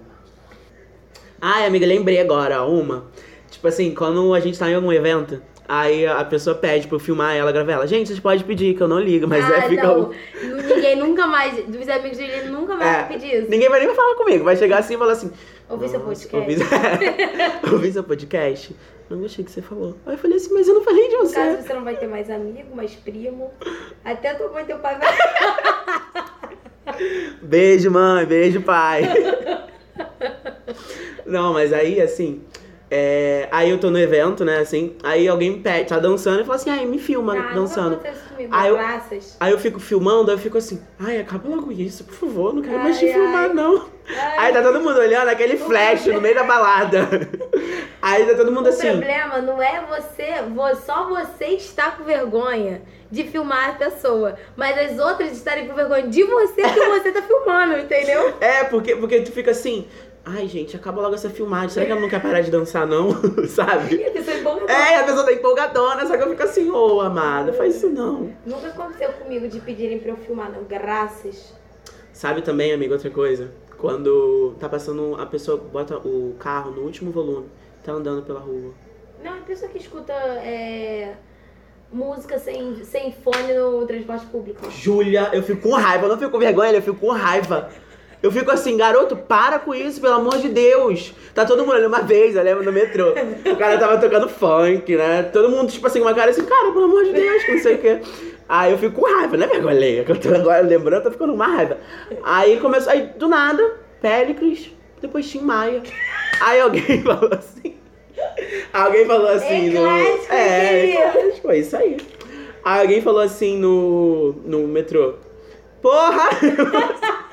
Ai, amiga, lembrei agora, uma. Tipo assim, quando a gente tá em algum evento, aí a pessoa pede pra eu filmar ela, gravar ela. Gente, vocês podem pedir, que eu não ligo, mas ah, é, fica. não. Ninguém nunca mais, dos amigos dele, nunca mais É, vai pedir isso. Ninguém vai nem falar comigo, vai chegar assim e falar assim. Ouvi seu "Nossa, podcast. Ouvi, [LAUGHS] ouvi seu podcast? Não gostei que você falou. Aí eu falei assim, mas eu não falei de No você. caso, você não vai ter mais amigo, mais primo. Até tua mãe e teu pai vai. [LAUGHS] Beijo, mãe, beijo, pai. [LAUGHS] Não, mas aí, assim. É, Aí eu tô no evento, né, assim. Aí alguém me pede, tá dançando e fala assim, ai, me filma Ah, dançando. Comigo, Ah, eu-. Aí eu fico filmando, aí eu fico assim, ai, acaba logo isso, por favor, não quero mais te Ai, filmar, ai. não. Ai, Aí tá todo mundo olhando aquele flash no meio da balada. [LAUGHS] Aí tá todo mundo o assim. problema não é você, vo- só você está com vergonha de filmar a pessoa, mas as outras estarem com vergonha de você que você tá filmando, entendeu? [LAUGHS] É, porque, porque tu fica assim, ai, gente, acaba logo essa filmagem, será que ela não quer parar de dançar, não? [LAUGHS] Sabe? E a pessoa empolga. É, a pessoa tá empolgadona, só que eu fico assim, ô amada, faz isso não. Nunca aconteceu comigo de pedirem pra eu filmar, não. Graças. Sabe também, amigo, outra coisa? Quando tá passando, a pessoa bota o carro no último volume tá andando pela rua. Não, a pessoa que escuta é, música sem, sem fone no transporte público. Júlia, eu fico com raiva, eu não fico com vergonha, eu fico com raiva. Eu fico assim, garoto, para com isso, pelo amor de Deus. Tá todo mundo olhando uma vez, eu lembro no metrô. O cara tava tocando funk, né? Todo mundo, tipo assim, uma cara assim, cara, pelo amor de Deus, que não sei o quê. Aí eu fico com raiva, né, vergonha alheia? Que eu tô agora lembrando, eu tô ficando uma raiva. Aí começou, aí do nada, Péricles, depois Tim Maia. Aí alguém [LAUGHS] falou assim. Alguém falou assim no. clássico, É, é clássico, é isso aí. Aí alguém falou assim no, no metrô. Porra! [LAUGHS]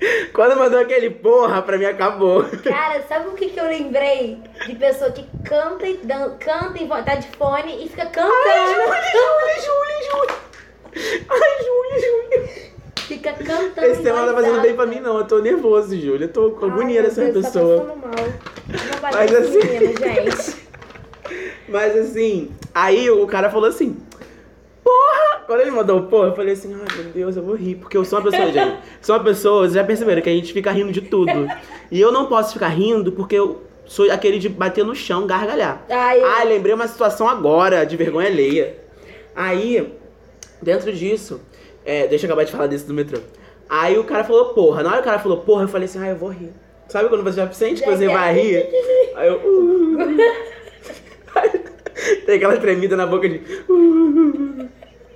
[LAUGHS] Quando mandou aquele porra, pra mim acabou. Cara, sabe o que, que eu lembrei? De pessoa que canta e dan canta e tá de fone e fica cantando. Júlia, Júlia, Júlia. Ai, Júlia, Júlia. Fica cantando. Esse em tema não tá fazendo bem pra mim, não. Eu tô nervoso, Júlia. Eu tô com agonia Ai, dessa Deus, pessoa. Tá mal. Mas assim- menino, gente. [LAUGHS] Mas assim, aí o cara falou assim, porra! Quando ele mandou o porra, eu falei assim, ai meu Deus, eu vou rir. Porque eu sou uma pessoa, gente, [LAUGHS] sou uma pessoa, vocês já perceberam que a gente fica rindo de tudo. E eu não posso ficar rindo porque eu sou aquele de bater no chão, gargalhar. Ai, eu- Ah, lembrei uma situação agora, de vergonha alheia. Aí, dentro disso, é, deixa eu acabar de falar desse do metrô. Aí o cara falou, porra. Na hora que o cara falou, porra, eu falei assim, ah, eu vou rir. Sabe quando você já sente que você vai rir? Aí eu. "Uh". [LAUGHS] Tem aquela tremida na boca de.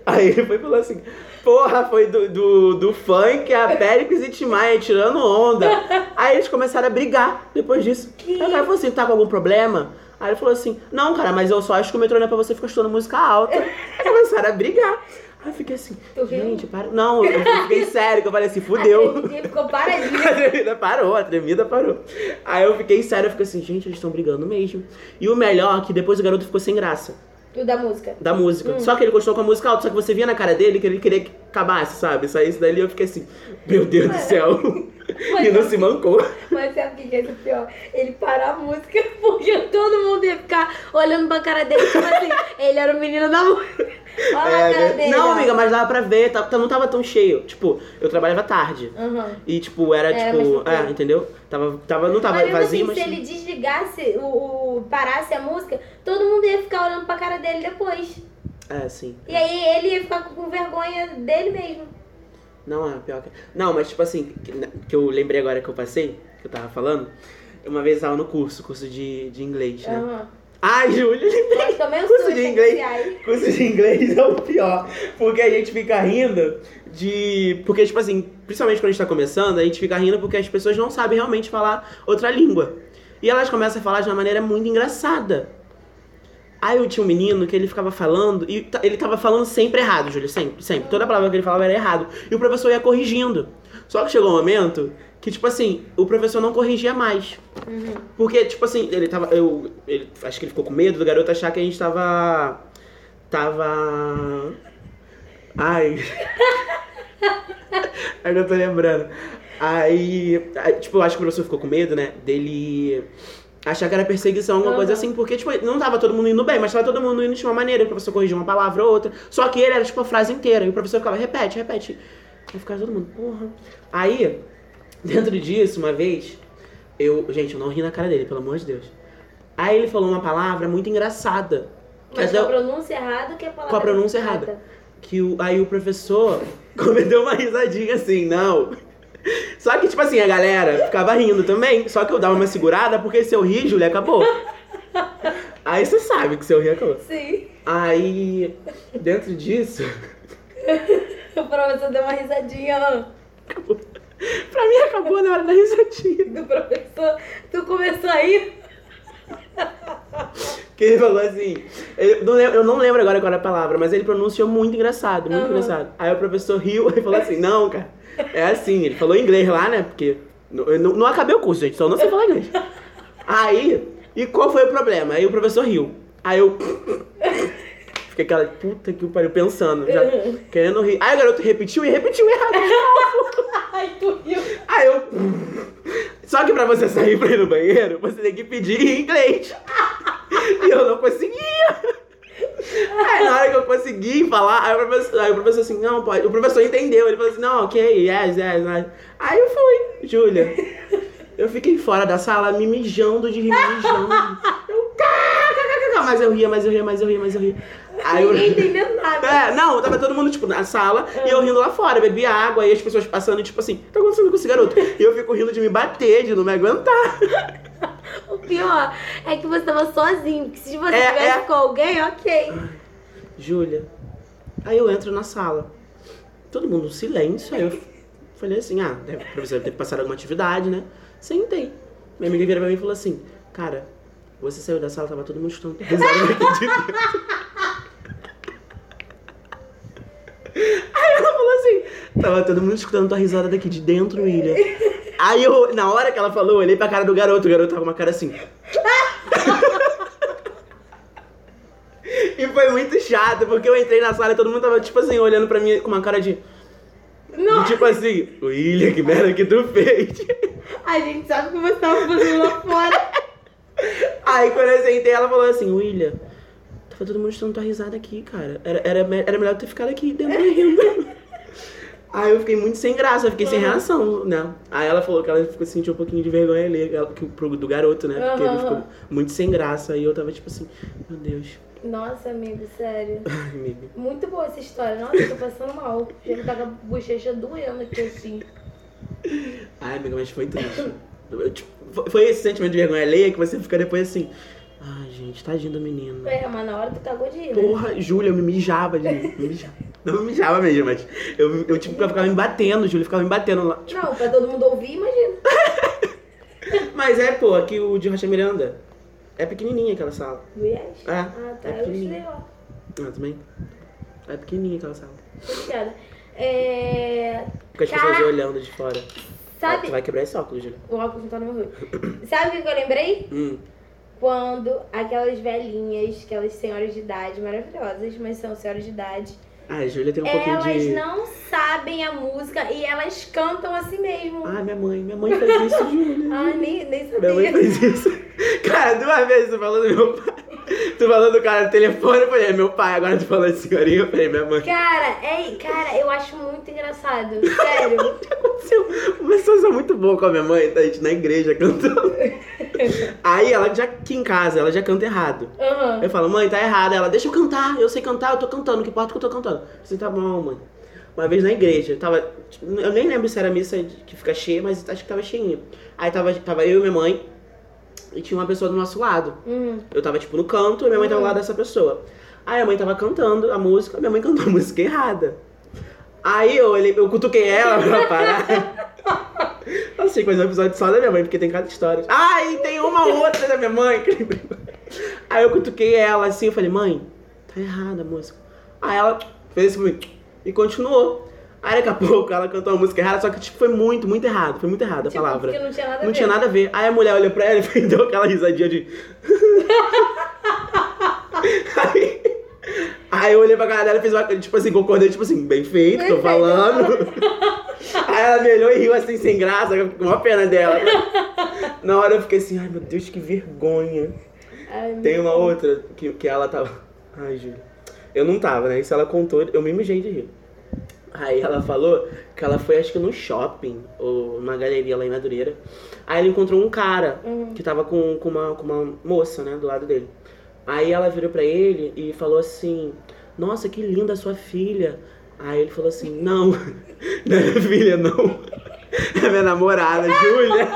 Aí ele foi e falou assim: Porra, foi do, do, do funk, a Péricles e Timaya tirando onda. [LAUGHS] Aí eles começaram a brigar depois disso. Aí o cara falou assim: Tá com algum problema? Aí ele falou assim: Não, cara, mas eu só acho que o metrô não é pra você ficar estudando música alta. Aí começaram a brigar. Aí eu fiquei assim? Gente, para. Não, eu fiquei sério, que eu falei assim: Fudeu. Ele ficou paradinho. [LAUGHS] A tremida parou, a tremida parou. Aí eu fiquei sério, eu fiquei assim, gente, eles estão brigando mesmo. E o melhor é que depois o garoto ficou sem graça O da música. da música. Só que ele gostou com a música alta, só que você via na cara dele que ele queria que acabasse, sabe? Saísse dali eu fiquei assim, meu Deus do céu. [LAUGHS] e não se mancou. Mas sabe o que é o pior? Ele parar a música [LAUGHS] porque todo mundo ia ficar olhando pra cara dele, tipo assim, [LAUGHS] ele era o menino da música. Olha a cara É, dele. não, ó. amiga, mas dava pra ver, tá- tá- não tava tão cheio. Tipo, eu trabalhava tarde. Aham. E, tipo, era, mais tipo, é, entendeu? Tava, tava, não tava Mas vazio, assim, mas. se ele desligasse, o, o- parasse a música, todo mundo ia ficar olhando pra cara dele depois. É, sim. E aí ele ia ficar com vergonha dele mesmo. Não, é pior que. Não, mas tipo assim, que, que eu lembrei agora que eu passei, que eu tava falando. Uma vez eu tava no curso, curso de, de inglês, né? Aham. Ai, Júlia, [LAUGHS] Curso de inglês. Curso de inglês é o pior. Porque a gente fica rindo de. Porque, tipo assim, principalmente quando a gente tá começando, a gente fica rindo porque as pessoas não sabem realmente falar outra língua. E elas começam a falar de uma maneira muito engraçada. Aí eu tinha um menino que ele ficava falando, e ele tava falando sempre errado, Júlio, sempre, sempre. Toda palavra que ele falava era errado. E o professor ia corrigindo. Só que chegou um momento que, tipo assim, o professor não corrigia mais. Uhum. Porque, tipo assim, ele tava. Eu, ele, acho que ele ficou com medo do garoto achar que a gente tava. Tava. Ai. [LAUGHS] Eu tô lembrando. Aí, tipo, eu acho que o professor ficou com medo, né? Dele achar que era perseguição, alguma coisa Aham. assim, porque, tipo, não tava todo mundo indo bem, mas tava todo mundo indo de uma maneira. O professor corrigia uma palavra ou outra. Só que ele era, tipo, a frase inteira. E o professor ficava, repete, repete. Aí ficava todo mundo, porra. Aí, dentro disso, uma vez, eu. Gente, eu não ri na cara dele, pelo amor de Deus. Aí ele falou uma palavra muito engraçada. Mas com a pronúncia errada que é a palavra com a pronúncia errada. Que o, aí o professor [LAUGHS] cometeu uma risadinha assim, não. Só que, tipo assim, a galera ficava rindo também. Só que eu dava uma segurada, porque se eu rir, Júlia, acabou. [LAUGHS] Aí você sabe que se eu rir, acabou. Sim. Aí, dentro disso, [LAUGHS] O professor deu uma risadinha ó, [LAUGHS] pra mim acabou na hora da risadinha. do [LAUGHS] professor. Tu começou a rir. [LAUGHS] Que ele falou assim. ele- não lem- eu não lembro agora qual era a palavra, mas ele pronunciou muito engraçado, muito Aham. engraçado. Aí o professor riu e falou assim: Não, cara, é assim. Ele falou inglês lá, né? Porque não, eu não, não acabei o curso, gente, só não sei falar inglês. Aí, e qual foi o problema? Aí o professor riu. Aí eu. Fiquei aquela puta que pariu pensando, já querendo rir. Aí o garoto repetiu e repetiu errado. [LAUGHS] Ai, tu riu. Aí eu. Só que pra você sair pra ir no banheiro, você tem que pedir em inglês. E eu não conseguia. Aí na hora que eu consegui falar, aí o professor, aí o professor assim, não, pode. O professor entendeu. Ele falou assim, não, ok, yes, yes, yes. Aí eu fui, Júlia. Eu fiquei fora da sala me mijando de rir, mijando. Eu mas eu ria, mas eu ria, mas eu ria, mas eu ria. [LAUGHS] Aí eu... Ninguém entendendo nada. É, não, tava todo mundo, tipo, na sala e eu rindo lá fora, bebi água, e as pessoas passando, tipo assim, tá acontecendo com esse garoto? E eu fico rindo de me bater, de não me aguentar. [LAUGHS] O pior é que você tava sozinho. Porque se você É, tivesse é. com alguém, ok. Júlia. Aí eu entro na sala. Todo mundo silêncio. Aí eu falei assim: ah, deve, a professora deve passar alguma atividade, né? Sentei. Minha amiga vira pra mim e falou assim: cara, você saiu da sala, tava todo mundo risada de dentro. Aí ela falou assim: tava todo mundo escutando tua risada daqui de dentro, William. Aí eu, na hora que ela falou, eu olhei pra cara do garoto, o garoto tava com uma cara assim. [LAUGHS] E foi muito chato, porque eu entrei na sala e todo mundo tava, tipo assim, olhando pra mim com uma cara de. Não, tipo assim, William, que merda que tu fez. a gente sabe o que você tava fazendo lá fora. Aí quando eu sentei, ela falou assim, William, tava todo mundo estando tua risada aqui, cara. Era, era, era melhor ter ficado aqui dentro. [LAUGHS] Aí eu fiquei muito sem graça, eu fiquei sem Aham. reação, né? Aí ela falou que ela ficou sentiu um pouquinho de vergonha ali, que, pro, do garoto, né? Porque ele Aham. ficou muito sem graça. E eu tava tipo assim, meu Deus. Nossa, amigo, sério. [LAUGHS] Ai, amiga. Muito boa essa história. Nossa, eu tô passando mal. Me tá com a bochecha doendo aqui assim. Ai, amiga, mas foi triste. Tipo, foi esse sentimento de vergonha alheia que você fica depois assim. Ai, gente, tadinho do menino. É, mas na hora tu cagou de né? Porra, Júlia, eu me mijava de. Me mijava. Não me mijava mesmo, mas eu, eu tipo, eu ficava me batendo, Júlia, ficava me batendo lá. Tipo, Não, pra todo mundo ouvir, imagina. [LAUGHS] Mas é, pô, aqui o de Rocha Miranda. É pequenininha aquela sala. Yes? É, Ah, tá. é eu estudei pequenininha. lá. Ah, também? É pequenininha aquela sala. Obrigada. É. Fica as Cara- pessoas olhando de fora. Sabe. Tu vai quebrar esse óculos, Júlia. O óculos não tá no meu rosto. Sabe o que que eu lembrei? Hum. Quando aquelas velhinhas, aquelas senhoras de idade maravilhosas, mas são senhoras de idade, Ah, a Júlia tem um pouquinho elas de. não sabem a música e elas cantam assim mesmo. Ah, minha mãe. Minha mãe fez isso, [LAUGHS] Júlia. Ah, nem, nem Minha mãe sabia. fez isso. Cara, duas vezes tu falou do meu pai. Tu falou do cara no telefone, eu falei, é meu pai. Agora tu falou de senhorinha, eu falei, minha mãe. Cara, é, cara, eu acho muito engraçado. Sério. O que aconteceu? Uma situação muito boa com a minha mãe, tá? A gente na igreja cantando. [LAUGHS] [LAUGHS] Aí ela já aqui em casa, ela já canta errado. Aham. Eu falo, mãe, tá errado. Ela, deixa eu cantar, eu sei cantar, eu tô cantando, que importa que eu tô cantando. Falei, tá bom, mãe. Uma vez na igreja, tava. Eu nem lembro se era missa que fica cheia, mas acho que tava cheinha. Aí tava, tava eu e minha mãe, e tinha uma pessoa do nosso lado. Uhum. Eu tava, tipo, no canto e minha mãe tava ao lado dessa pessoa. Aí a mãe tava cantando a música, minha mãe cantou a [LAUGHS] música errada. Aí eu, eu cutuquei ela [LAUGHS] pra parar. Assim, coisa um episódio só da minha mãe, porque tem cada história. Ah, e tem uma outra da minha mãe. [LAUGHS] Aí eu cutuquei ela assim, eu falei, mãe, tá errada a música. Aí ela fez isso comigo e continuou. Aí daqui a pouco ela cantou a música errada, só que tipo, foi muito, muito errado. Foi muito errada a Tipo, palavra. não tinha nada a Não tinha nada a ver. Aí a mulher olhou pra ela e [LAUGHS] deu aquela risadinha de. aí, aí eu olhei pra cara dela e fiz uma. Tipo assim, concordei, tipo assim, bem feito, tô Bem feito. falando. [LAUGHS] aí ela me olhou e riu assim, sem graça, com uma pena dela. Na hora eu fiquei assim, ai meu Deus, que vergonha. Ai, Tem uma outra que, que ela tava. Ai, Júlia. Eu não tava, né? Isso ela contou, eu me mijei de rir. Aí ela falou que ela foi, acho que no shopping, ou numa galeria lá em Madureira. Aí ela encontrou um cara Uhum. que tava com, com, uma, com uma moça, né, do lado dele. Aí ela virou pra ele e falou assim: Nossa, que linda sua filha. Aí ele falou assim: Não, [LAUGHS] não é minha filha, não. É minha namorada, [LAUGHS] Júlia.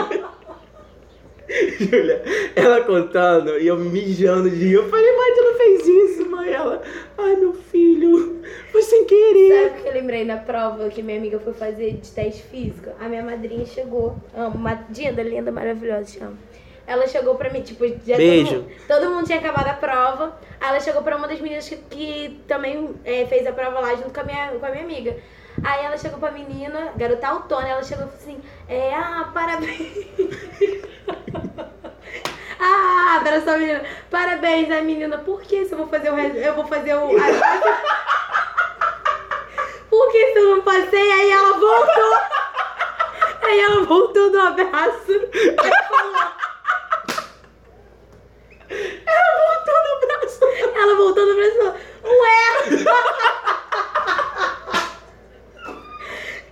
[LAUGHS] Júlia, ela contando e eu mijando de rir. Eu falei, mãe, tu não fez isso, mãe. Ela, ai, meu filho, foi sem querer. Sabe o que eu lembrei na prova que minha amiga foi fazer de teste físico? A minha madrinha chegou. Amo, madrinha linda, maravilhosa, te amo. Ela chegou pra mim, tipo, já Beijo. Todo, mundo, todo mundo tinha acabado a prova. Aí ela chegou pra uma das meninas que, que também é, fez a prova lá junto com a, minha, com a minha amiga. Aí ela chegou pra menina, garota autona, ela chegou e falou assim: É, ah, parabéns. [LAUGHS] ah, abraçou a menina. Parabéns, a menina. Por que se eu vou fazer o. res- Eu vou fazer o. Por que se eu não passei? Aí ela voltou. Aí ela voltou do abraço. Aí falou. Ela voltou no braço. Ela voltou no falou, Ué!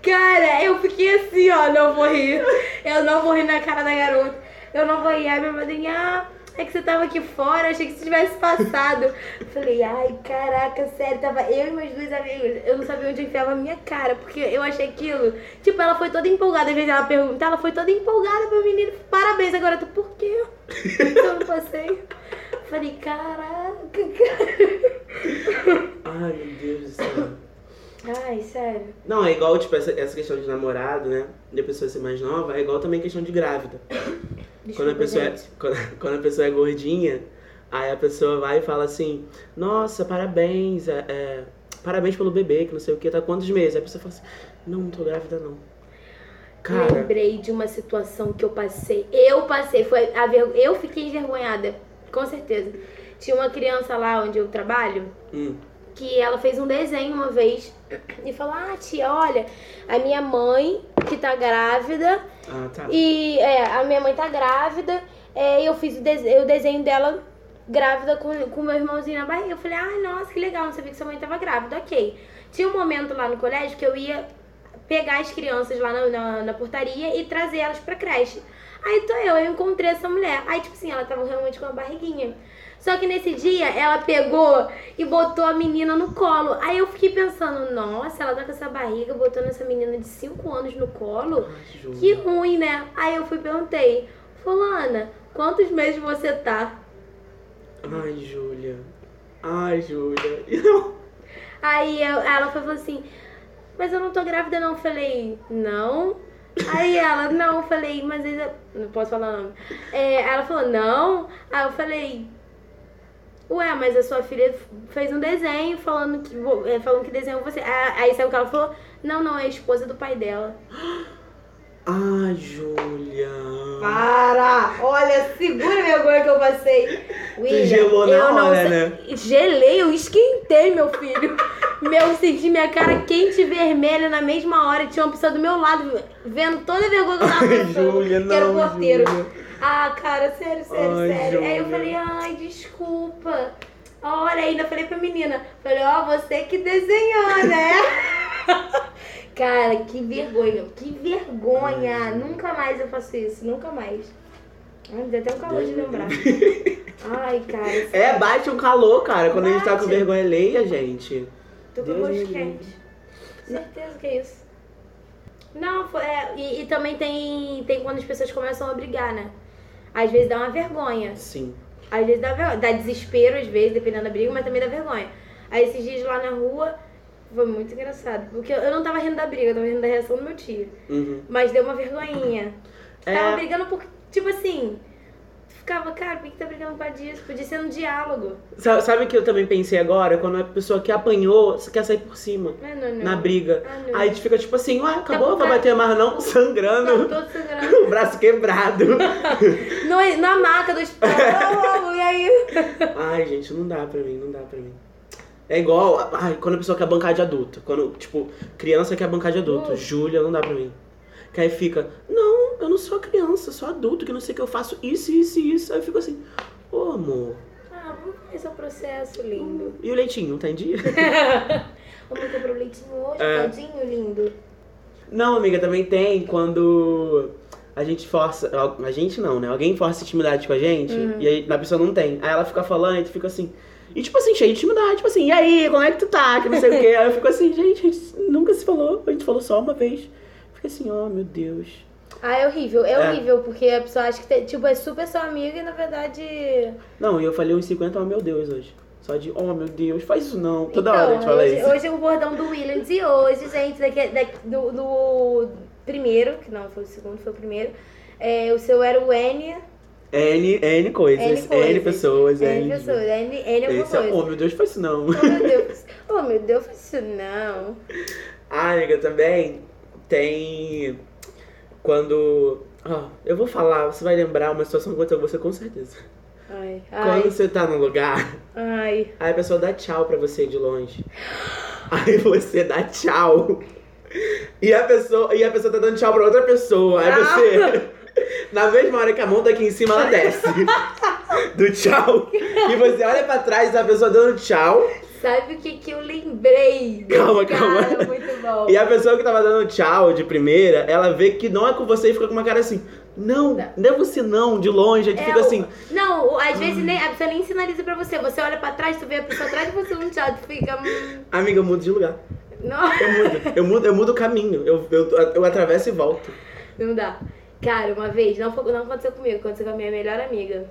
Cara, eu fiquei assim, ó, não vou rir. Eu não vou rir na cara da garota. Eu não vou rir. Aí minha madrinha, É que você tava aqui fora, achei que você tivesse passado. Falei, ai, caraca, sério, tava eu e meus dois amigos. Eu não sabia onde enfiava a minha cara, porque eu achei aquilo. Tipo, ela foi toda empolgada, às vezes ela pergunta, ela foi toda empolgada pro menino. Parabéns, agora tu, por quê? [LAUGHS] Eu não passei. Falei, caraca, cara. Ai, meu Deus do céu. Ai, sério. Não, é igual, tipo, essa, essa questão de namorado, né? De a pessoa ser mais nova, é igual também questão de grávida. Quando, a pessoa é, quando, [LAUGHS] quando a pessoa é gordinha, aí a pessoa vai e fala assim, nossa, parabéns, é, é, parabéns pelo bebê, que não sei o que, tá quantos meses? Aí a pessoa fala assim, não, não tô grávida não. Cara, Lembrei de uma situação que eu passei. Eu passei, foi a ver... eu fiquei envergonhada, com certeza. Tinha uma criança lá onde eu trabalho hum, que ela fez um desenho uma vez e falou: Ah, tia, olha, a minha mãe que tá grávida ah, tá. e é, a minha mãe tá grávida é, eu fiz o, dese- o desenho dela grávida com o meu irmãozinho na barriga. Eu falei: Ai, nossa, que legal, não sabia que sua mãe tava grávida, ok. Tinha um momento lá no colégio que eu ia pegar as crianças lá na, na, na portaria e trazer elas pra creche. Aí tô eu, eu encontrei essa mulher. Aí, tipo assim, ela tava realmente com uma barriguinha. Só que nesse dia ela pegou e botou a menina no colo. Aí eu fiquei pensando, nossa, ela tá com essa barriga, botando essa menina de 5 anos no colo. Ai. Que ruim, né? Aí eu fui e perguntei, Fulana, quantos meses você tá? Ai, Júlia. Ai, Júlia. [LAUGHS] Aí eu- ela falou assim, mas eu não tô grávida não. Eu falei, não. Aí ela, não, eu falei, mas ainda. Não posso falar o nome. É, ela falou, não. Aí eu falei, ué, mas a sua filha fez um desenho falando que, é, falando que desenhou você. Ah, Aí sabe o que ela falou? Não, não, é a esposa do pai dela. Ai, Júlia. Para! Olha, segura a vergonha que eu passei. William, gelou na eu não hora, sei- né? Gelei, eu esquentei, meu filho. Meu, senti minha cara quente e vermelha na mesma hora. Tinha uma pessoa do meu lado vendo toda a vergonha que eu tava. Júlia, que era o não, porteiro. Júlia. Ah, cara, sério, sério, Ai, sério. Aí eu Júlia. falei, ai, desculpa. Olha, ainda falei pra menina. Falei, ó, você que desenhou, né? [LAUGHS] Cara, que vergonha, que vergonha. Nunca mais eu faço isso, nunca mais. Ai, me deu até um calor de lembrar. Ai, cara. É, bate um calor, cara, quando a gente tá com Bate. vergonha alheia, gente. Tô com Deus gosto quente. Certeza que é isso. Não, foi, é, e, e também tem, tem quando as pessoas começam a brigar, né? Às vezes dá uma vergonha. Sim. Às vezes dá vergonha. Dá desespero, às vezes, dependendo da briga, mas também dá vergonha. Aí esses dias lá na rua, foi muito engraçado. Porque eu não tava rindo da briga, eu tava rindo da reação do meu tio. Uhum. Mas deu uma vergonhinha. É. Tava brigando por. Tipo assim. Ficava, cara, por que, tá brigando por causa disso? Podia ser um diálogo. Sa- Sabe o que eu também pensei agora? Quando a pessoa que apanhou quer sair por cima. Não, não, não. Na briga. Ah. Aí a gente fica tipo assim, ué, acabou, Tá, vai tá. bater mais não? Tá Sangrando. todo sangrando. [LAUGHS] o braço quebrado. [LAUGHS] No, na maca do hospital. [LAUGHS] e aí? Ai, gente, não dá pra mim, não dá pra mim. É igual, ai, quando a pessoa quer bancar de adulto. Quando, tipo, criança quer bancar de adulto. Uh. Júlia, não dá pra mim. Que aí fica, não, eu não sou criança, sou adulto, que não sei o que eu faço isso, isso e isso. Aí eu fico assim, ô amor, Ah, vamos ver esse processo lindo. e o leitinho, tá em dia? [LAUGHS] Vamos comprar o leitinho hoje, É. tadinho lindo. Não, amiga, também tem quando a gente força. A gente não, né? Alguém força intimidade com a gente e aí a pessoa não tem. Aí ela fica falando e fica assim. E tipo assim, cheio de intimidade, tipo assim, e aí, como é que tu tá? Que não sei o quê. Aí eu fico assim, gente, a gente nunca se falou, a gente falou só uma vez. Fica assim, ó, meu Deus. Ah, é horrível. É, É. horrível, porque a pessoa acha que tipo, é super sua amiga e na verdade. Não, e eu falei uns 50, oh meu Deus, hoje. Só de, oh meu Deus, faz isso não. Toda então, hora a gente fala hoje, isso. hoje é o bordão do Williams e hoje, gente, daqui, daqui- do, do primeiro, que não foi o segundo, foi o primeiro. É, o seu era o N. N, N coisas, N N, coisas. pessoas, N N. pessoas, N, N alguma Esse é, coisa. oh meu Deus, faz isso não. Oh meu Deus, oh meu Deus, faz isso não. [LAUGHS] Ah, amiga, também tem quando. Ó, eu vou falar, você vai lembrar uma situação que aconteceu com você com certeza. Ai, Quando ai, você tá num lugar, ai. aí a pessoa dá tchau pra você de longe. Aí você dá tchau. E a pessoa, e a pessoa tá dando tchau pra outra pessoa. Aí Ah. você. [LAUGHS] Na mesma hora que a mão tá aqui em cima, ela desce. [LAUGHS] Do tchau. E você olha pra trás, a pessoa dando tchau. Sabe o que que eu lembrei? Calma, calma. muito bom. E a pessoa que tava dando tchau de primeira, ela vê que não é com você e fica com uma cara assim. Não, Não. não é você não, de longe, a gente É, fica assim. Não, às vezes nem, a pessoa nem sinaliza pra você. Você olha pra trás, tu vê a pessoa atrás de você no teatro, fica. hum, Amiga, eu mudo de lugar. Não, Eu mudo, eu mudo, eu mudo o caminho. Eu, eu, eu atravesso e volto. não dá. Cara, uma vez, não, não aconteceu comigo, aconteceu com a minha melhor amiga.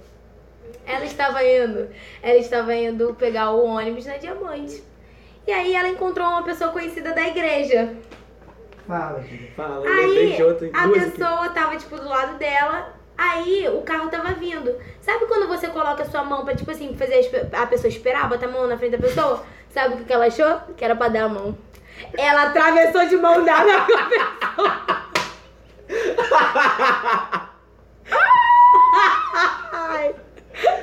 Ela estava indo, ela estava indo pegar o ônibus na Diamante. E aí ela encontrou uma pessoa conhecida da igreja. Fala. Fala, Aí outra. a aqui. pessoa tava, tipo, do lado dela. Aí o carro tava vindo. Sabe quando você coloca a sua mão pra, tipo assim, fazer a pessoa esperar, botar a mão na frente da pessoa? Sabe o que que ela achou? Que era pra dar a mão. Ela atravessou de mão dada com a [LAUGHS] pessoa. [LAUGHS]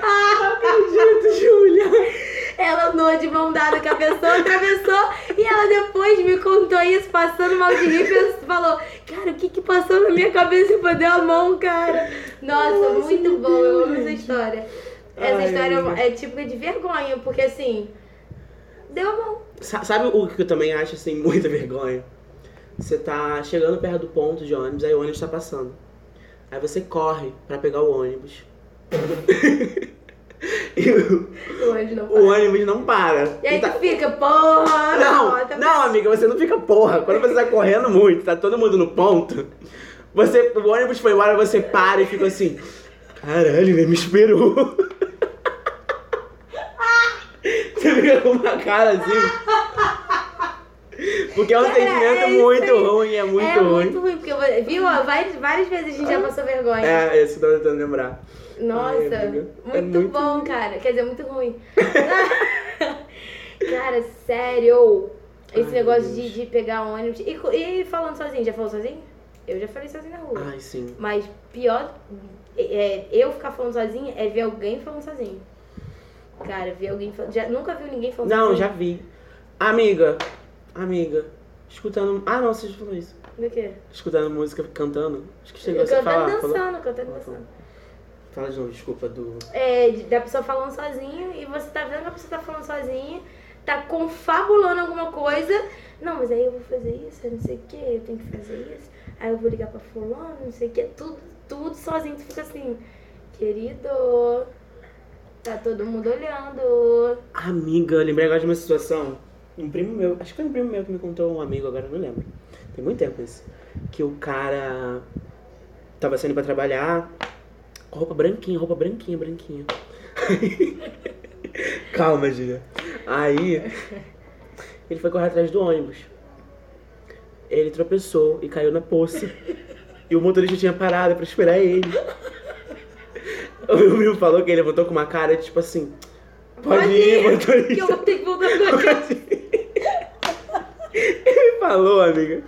Ai. Acredito, Júlia. Ela andou de mão dada com a pessoa, atravessou e ela depois me contou isso, passando mal de rir, e falou: Cara, o que que passou na minha cabeça pra dar a mão, cara? Nossa, muito bom, eu amo essa história. Essa Ai, história é típica de vergonha, porque assim, deu a mão. Sa- Sabe o que eu também acho assim, muita vergonha? Você tá chegando perto do ponto de ônibus, aí o ônibus tá passando. Aí você corre pra pegar o ônibus. [LAUGHS] o, O anjo não o para. ônibus não para. E aí tá- tu fica, porra! Não, tá não, amiga, você não fica porra. Quando você tá correndo muito, tá todo mundo no ponto, você, o ônibus foi embora, você para e fica assim, caralho, ele me esperou. [LAUGHS] Você fica com uma cara assim. Porque é um Cara, sentimento é isso muito aí. ruim, é muito é ruim. muito ruim, porque, eu- viu? Várias, várias vezes a gente já passou vergonha. É, esse tô tentando lembrar. Nossa, amiga, muito, é muito bom, cara. Quer dizer, muito ruim. [LAUGHS] cara, sério. Esse Ai, negócio de, de pegar ônibus. E, e falando sozinho, já falou sozinho? Eu já falei sozinho na rua. Ai, sim. Mas pior é, eu ficar falando sozinha é ver alguém falando sozinho. Cara, ver alguém falando. Já, nunca viu ninguém falando Não, sozinho? já vi. Amiga, amiga, escutando. Ah, não, você já falou isso. Do quê? Escutando música, cantando. Acho que chegou a cantando falar. falou? dançando, cantando dançando. Fala de novo, desculpa, do. É, da pessoa falando sozinho e você tá vendo que a pessoa tá falando sozinha, tá confabulando alguma coisa. Não, mas aí eu vou fazer isso, eu não sei o que, eu tenho que fazer isso. Aí eu vou ligar pra fulano, não sei o que, tudo, tudo sozinho. Tu fica assim, querido, tá todo mundo olhando. Amiga, lembrei agora de uma situação. Um primo meu, acho que foi um primo meu que me contou um amigo, agora não lembro. Tem muito tempo isso. Que o cara tava saindo pra trabalhar roupa branquinha, roupa branquinha, branquinha. [LAUGHS] Calma, Gília. Aí ele foi correr atrás do ônibus. Ele tropeçou e caiu na poça. E o motorista tinha parado pra esperar ele. O meu primo falou que ele levantou com uma cara tipo assim. Pode ir, Que eu motorista. vou ter que voltar pra [LAUGHS] casa. Ele falou, amiga.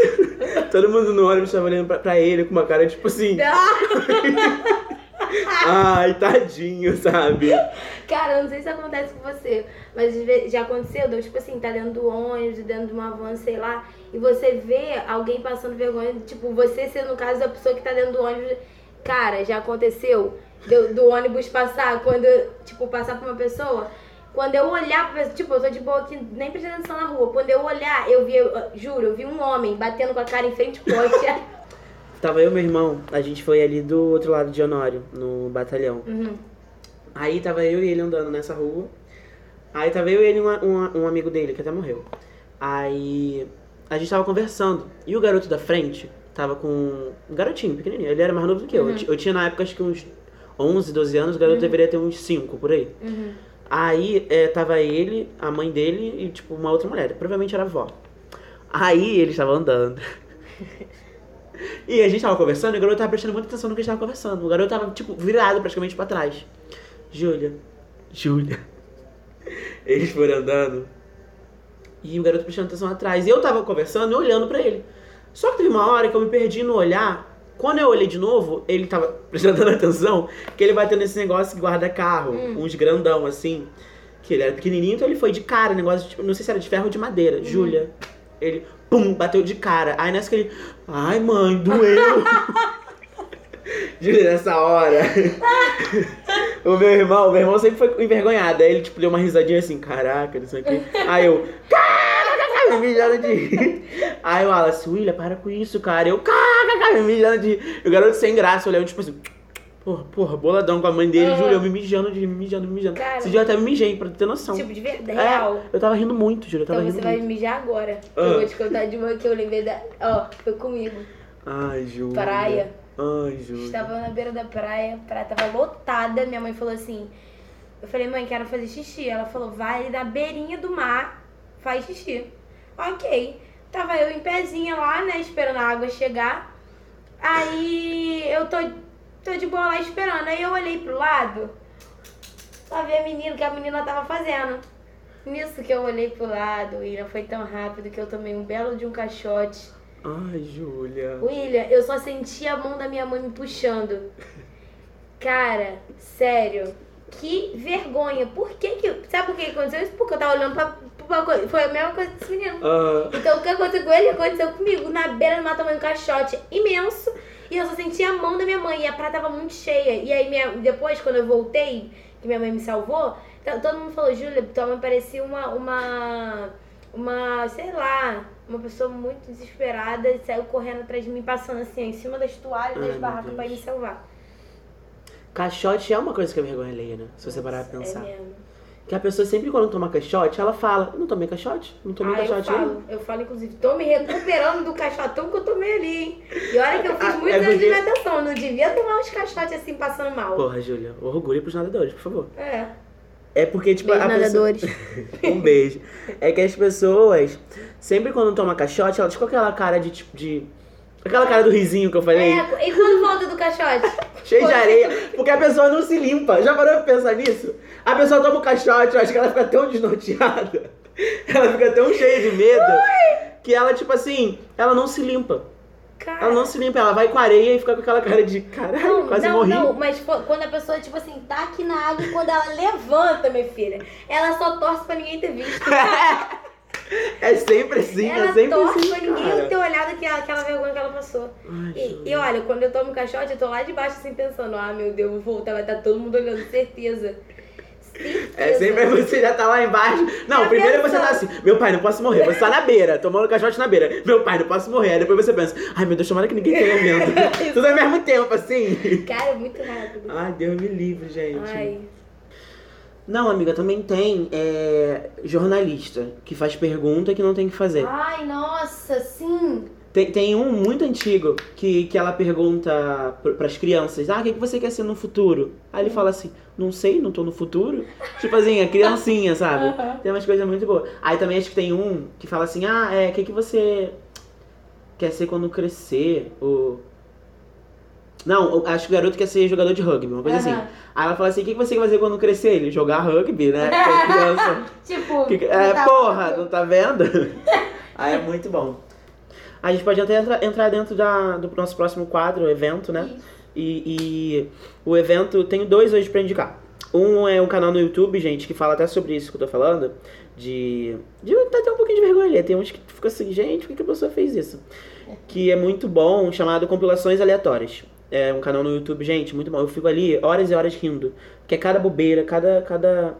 [LAUGHS] Todo mundo no ônibus tava olhando pra, pra ele com uma cara tipo assim. [LAUGHS] Ai, tadinho, sabe? Cara, eu não sei se acontece com você, mas já aconteceu, deu, tipo assim, tá dentro do ônibus, dentro de uma van, sei lá, e você vê alguém passando vergonha, tipo, você ser no caso da pessoa que tá dentro do ônibus. Cara, já aconteceu do, do ônibus passar, quando, tipo, passar por uma pessoa. Quando eu olhar pra pessoa, tipo, eu tô de boa aqui, nem prestando atenção na rua. Quando eu olhar, eu vi, eu- juro, eu vi um homem batendo com a cara em frente ao poste. [LAUGHS] Tava eu e meu irmão, a gente foi ali do outro lado de Honório, no batalhão. Uhum. Aí tava eu e ele andando nessa rua. Aí tava eu e ele e uma- uma- um amigo dele, que até morreu. Aí a gente tava conversando. E o garoto da frente tava com. Um garotinho, pequenininho. Ele era mais novo do que eu. Eu, ti- eu tinha na época acho que uns 11, 12 anos. O garoto deveria ter uns 5 por aí. Uhum. Aí é, tava ele, a mãe dele e tipo uma outra mulher. Provavelmente era a avó. Aí ele estava andando. [LAUGHS] e a gente tava conversando e o garoto tava prestando muita atenção no que a gente tava conversando. O garoto tava, tipo, virado praticamente pra trás. Júlia. Júlia. [LAUGHS] Eles foram andando. E o garoto prestando atenção atrás. E eu tava conversando e olhando pra ele. Só que teve uma hora que eu me perdi no olhar. Quando eu olhei de novo, ele tava [LAUGHS] prestando atenção que ele bateu nesse negócio que guarda carro. Uns grandão, assim. Que ele era pequenininho, então ele foi de cara. Negócio, de, tipo, não sei se era de ferro ou de madeira. Júlia. Ele, pum, bateu de cara. Aí nessa que ele, ai mãe, doeu. [LAUGHS] Júlia, nessa hora. [LAUGHS] o meu irmão, o meu irmão sempre foi envergonhado. Aí ele, tipo, deu uma risadinha assim, caraca, não sei o quê. Aí eu, caraca, mijando de rir. Aí o Wallace, William, para com isso, cara. Eu, caraca, [LAUGHS] me mijando de. O garoto sem graça, olhando, tipo assim. Porra, porra, boladão com a mãe dele. Júlia, eu me mijando, de me mijando, me mijando. Cara. Esse dia eu até me mijei, pra ter noção. Tipo, de verdade, É, real. eu tava rindo muito, Júlia, eu tava Então rindo você vai muito. mijar agora. Ah. Eu vou te contar de uma que eu lembrei da. Ó, foi comigo. Ai, Júlia. Praia. Ai, Júlia. Estava na beira da praia, a praia tava lotada. Minha mãe falou assim: Eu falei, mãe, quero fazer xixi. Ela falou, vai na beirinha do mar, faz xixi. Ok. Tava eu em pezinha lá, né, esperando a água chegar. Aí eu tô, tô de boa lá esperando. Aí eu olhei pro lado, pra ver a menina, o que a menina tava fazendo. Nisso que eu olhei pro lado, William, foi tão rápido que eu tomei um belo de um caixote. Ai, Júlia. William, eu só senti a mão da minha mãe me puxando. Cara, sério. Que vergonha. Por que que... Sabe por que aconteceu isso? Porque eu tava olhando pra coisa. Foi a mesma coisa desse menino. Ah, Então, o que aconteceu com ele aconteceu comigo. Na beira do mar tomando um caixote imenso. E eu só senti a mão da minha mãe. E a praia tava muito cheia. E aí, minha, depois, quando eu voltei, que minha mãe me salvou, todo mundo falou, Júlia, tua mãe parecia uma... uma uma, sei lá, uma pessoa muito desesperada e saiu correndo atrás de mim, passando assim, em cima das toalhas, Ai, das barracas pra ir me salvar. caixote é uma coisa que é vergonha alheia, né? Se você parar pra É pensar. mesmo. Que a pessoa sempre quando toma caixote, ela fala, não tomei caixote? Não tomei Ah, eu caixote falo, nenhum." eu falo, inclusive, tô me recuperando do caixotão que eu tomei ali, hein? E olha que eu [LAUGHS] fiz Ah, muitos é anos de porque- natação, não devia tomar uns caixotes assim, passando mal. Porra, Júlia, orgulho pros nadadores, por favor. É. É porque, tipo, Beijo, a pessoa... nadadores. [LAUGHS] um beijo. É que as pessoas, sempre quando toma caixote, elas ficam com aquela cara de, tipo, de... Aquela cara do risinho que eu falei, É, e quando volta do caixote? [LAUGHS] cheio de areia, porque a pessoa não se limpa. Já parou pra pensar nisso? A pessoa toma o caixote, eu acho que ela fica tão desnorteada, [LAUGHS] ela fica tão cheia de medo, que ela, tipo assim, ela não se limpa. Cara. Ela não se limpa, ela vai com areia e fica com aquela cara de caralho, Não, quase não, morri. não, mas quando a pessoa, tipo assim, tá aqui na água e quando ela levanta, minha filha, ela só torce pra ninguém ter visto. [LAUGHS] É sempre assim, ela é sempre torce assim, pra ninguém cara. ter olhado aquela, aquela vergonha que ela passou. Ai, E, e olha, quando eu tomo caixote, eu tô lá de baixo assim pensando, ah, meu Deus, vou voltar, vai estar todo mundo olhando, certeza. É sempre você já tá lá embaixo. Não, primeiro você tá assim, meu pai, não posso morrer. Você tá na beira, tomando caixote na beira. Meu pai, não posso morrer. Aí depois você pensa, ai meu Deus, tomara que ninguém tenha [LAUGHS] vendo. Tudo ao mesmo tempo, assim. Cara, é muito rápido. Ai, Deus me livre, gente. Ai. Não, amiga, também tem é, jornalista que faz pergunta que não tem que fazer. Ai, nossa, sim. Tem, tem um muito antigo que, que ela pergunta pr- pras crianças: Ah, o que, que você quer ser no futuro? Aí ele fala assim: Não sei, não tô no futuro. tipo assim, a criancinha, sabe? Tem umas coisas muito boas. Aí também acho que tem um que fala assim: Ah, é, o que, que você quer ser quando crescer? Ou. Não, acho que o garoto quer ser jogador de rugby, uma coisa assim. Aham. Aí ela fala assim: O que, você quer fazer quando crescer? Ele jogar rugby, né? [LAUGHS] Porque criança. Tipo, Que- é, tá porra, não tá vendo? [LAUGHS] Aí é muito bom. A gente pode até entrar, entrar dentro da, do nosso próximo quadro, evento, né? E, e o evento, tenho dois hoje pra indicar. Um é um canal no YouTube, gente, que fala até sobre isso que eu tô falando. De. De tá até um pouquinho de vergonha ali. Tem uns que ficam assim, gente, por que que a pessoa fez isso? Que é muito bom, chamado Compilações Aleatórias. É um canal no YouTube, gente, muito bom. Eu fico ali horas e horas rindo. Porque é cada bobeira, cada, cada,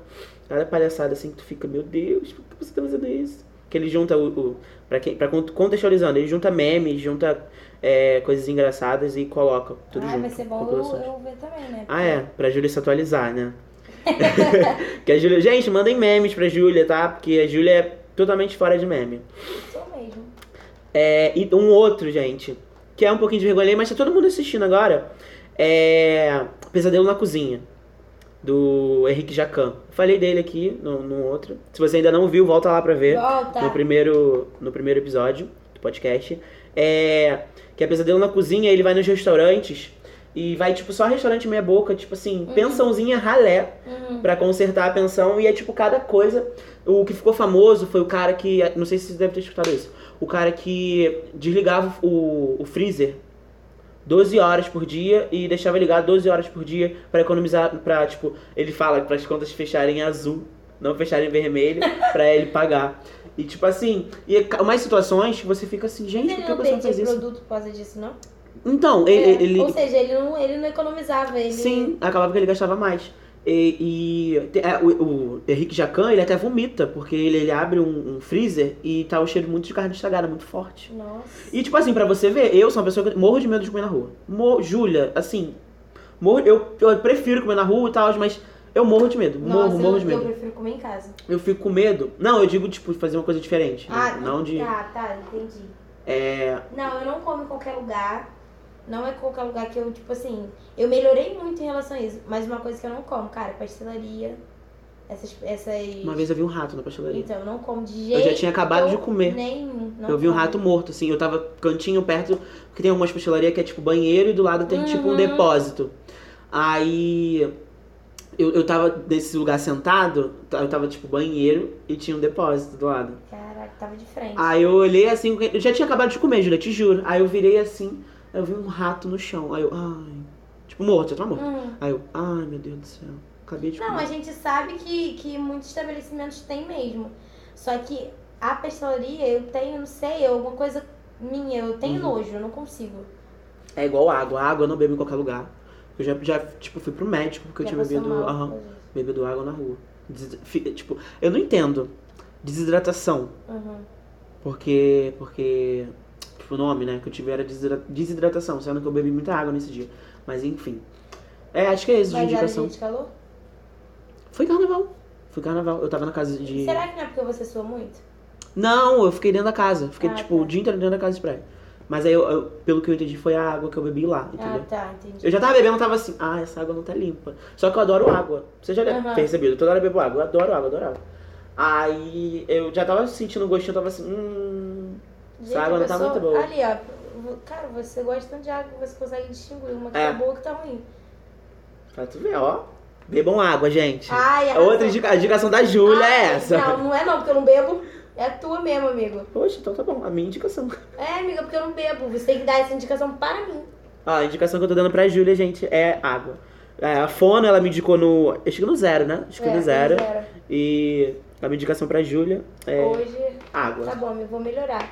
cada palhaçada assim que tu fica, meu Deus, por que você tá fazendo isso? Que ele junta o. o pra, quem, pra cont- contextualizando, ele junta memes, junta é, coisas engraçadas e coloca tudo Ai, junto. vai ser bom eu, eu ver também, né? Ah, é, pra Júlia se atualizar, né? [LAUGHS] que a Júlia... Gente, mandem memes pra Júlia, tá? Porque a Júlia é totalmente fora de meme. Sou mesmo. É, e um outro, gente, que é um pouquinho de vergonha mas tá todo mundo assistindo agora. É. Pesadelo na Cozinha, do Henrique Jacan. Falei dele aqui no, no outro. Se você ainda não viu, volta lá pra ver. Volta. No primeiro, no primeiro episódio do podcast. É. Que é Pesadelo na Cozinha, ele vai nos restaurantes. E vai, tipo, só restaurante meia boca, tipo assim, pensãozinha ralé Uhum. pra consertar a pensão e é tipo cada coisa. O que ficou famoso foi o cara que. Não sei se você deve ter escutado isso. O cara que desligava o, o freezer 12 horas por dia e deixava ligado 12 horas por dia pra economizar. Pra, tipo, ele fala para as contas fecharem em azul, não fecharem em vermelho, [LAUGHS] pra ele pagar. E tipo assim, e é mais situações que você fica assim, gente, por Ele que a não pessoa faz isso? produto por causa disso, não? Então, ele. É, ele- Ou seja, ele não, ele não economizava. Ele... Sim, acabava que ele gastava mais. E, e é, o, o Henrique Jacan, ele até vomita, porque ele, ele abre um, um freezer e tá o cheiro muito de carne estragada, muito forte. Nossa. E tipo assim, pra você ver, eu sou uma pessoa que morro de medo de comer na rua. Mor Júlia, assim, morro, eu, eu prefiro comer na rua e tal, mas eu morro de medo. Morro, Nossa, morro eu, de eu medo. prefiro comer em casa. Eu fico com medo. Não, eu digo, tipo, fazer uma coisa diferente. né? não de. Tá, tá, entendi. É. Não, eu não como em qualquer lugar. Não é qualquer lugar que eu, tipo assim, eu melhorei muito em relação a isso. Mas uma coisa que eu não como, cara, pastelaria. Essas. essas... Uma vez eu vi um rato na pastelaria. Então, eu não como de jeito Eu já tinha acabado de comer. nenhum. Eu vi um como. rato morto, assim. Eu tava cantinho perto, porque tem algumas pastelarias que é tipo banheiro e do lado tem tipo um Uhum. depósito. Aí. Eu, eu tava nesse lugar sentado, eu tava tipo banheiro e tinha um depósito do lado. Caraca, tava de frente. Aí eu olhei assim, eu já tinha acabado de comer, Julia, te juro. Aí eu virei assim, aí eu vi um rato no chão. Aí eu, ai. Tipo, morto, já tá morto. Hum. Aí eu, ai meu Deus do céu. Acabei de Não, comer. a gente sabe que, que muitos estabelecimentos têm mesmo. Só que a pastelaria, eu tenho, não sei, alguma coisa minha, eu tenho Uhum. nojo, eu não consigo. É igual água. Água eu não bebo em qualquer lugar. Eu já, já tipo, fui pro médico porque eu Já tinha passou bebido, aham, bebido água na rua. Des- tipo, eu não entendo. Desidratação. Uhum. Porque. Porque. Tipo, o nome, né? Que eu tive era desidra- desidratação, sendo que eu bebi muita água nesse dia. Mas enfim. É, acho que é isso de Mas indicação. de calor? Foi carnaval. Foi carnaval. Eu tava na casa de. Será que não é porque você sua muito? Não, eu fiquei dentro da casa. Fiquei, Ah, tipo, tá. o dia inteiro dentro da casa de praia. Mas aí, eu, eu- pelo que eu entendi, foi a água que eu bebi lá, entendeu? Ah, tá, entendi. Eu já tava bebendo, tava assim, ah, essa água não tá limpa. Só que eu adoro água. Você já deve Aham. ter percebido, toda hora eu bebo água. Eu adoro água, adoro água. Aí eu já tava sentindo o gostinho, eu tava assim, hum. Essa água não tá muito boa. Ali, ó. Cara, você gosta tanto de água que você consegue distinguir uma que É. tá boa que tá ruim. Pra tu ver, ó. Bebam água, gente. Ai, a outra indica, a indicação da Júlia é essa. Não, não é não, porque eu não bebo. É a tua mesmo, amigo. Poxa, então tá bom, a minha indicação. É, amiga, porque eu não bebo. Você tem que dar essa indicação para mim. Ó, a indicação que eu tô dando pra Júlia, gente, é água. É, a Fono, ela me indicou no. Acho que no zero, né? Acho que é, no zero. zero. E a minha indicação pra Júlia é Hoje, água. tá bom, eu vou melhorar.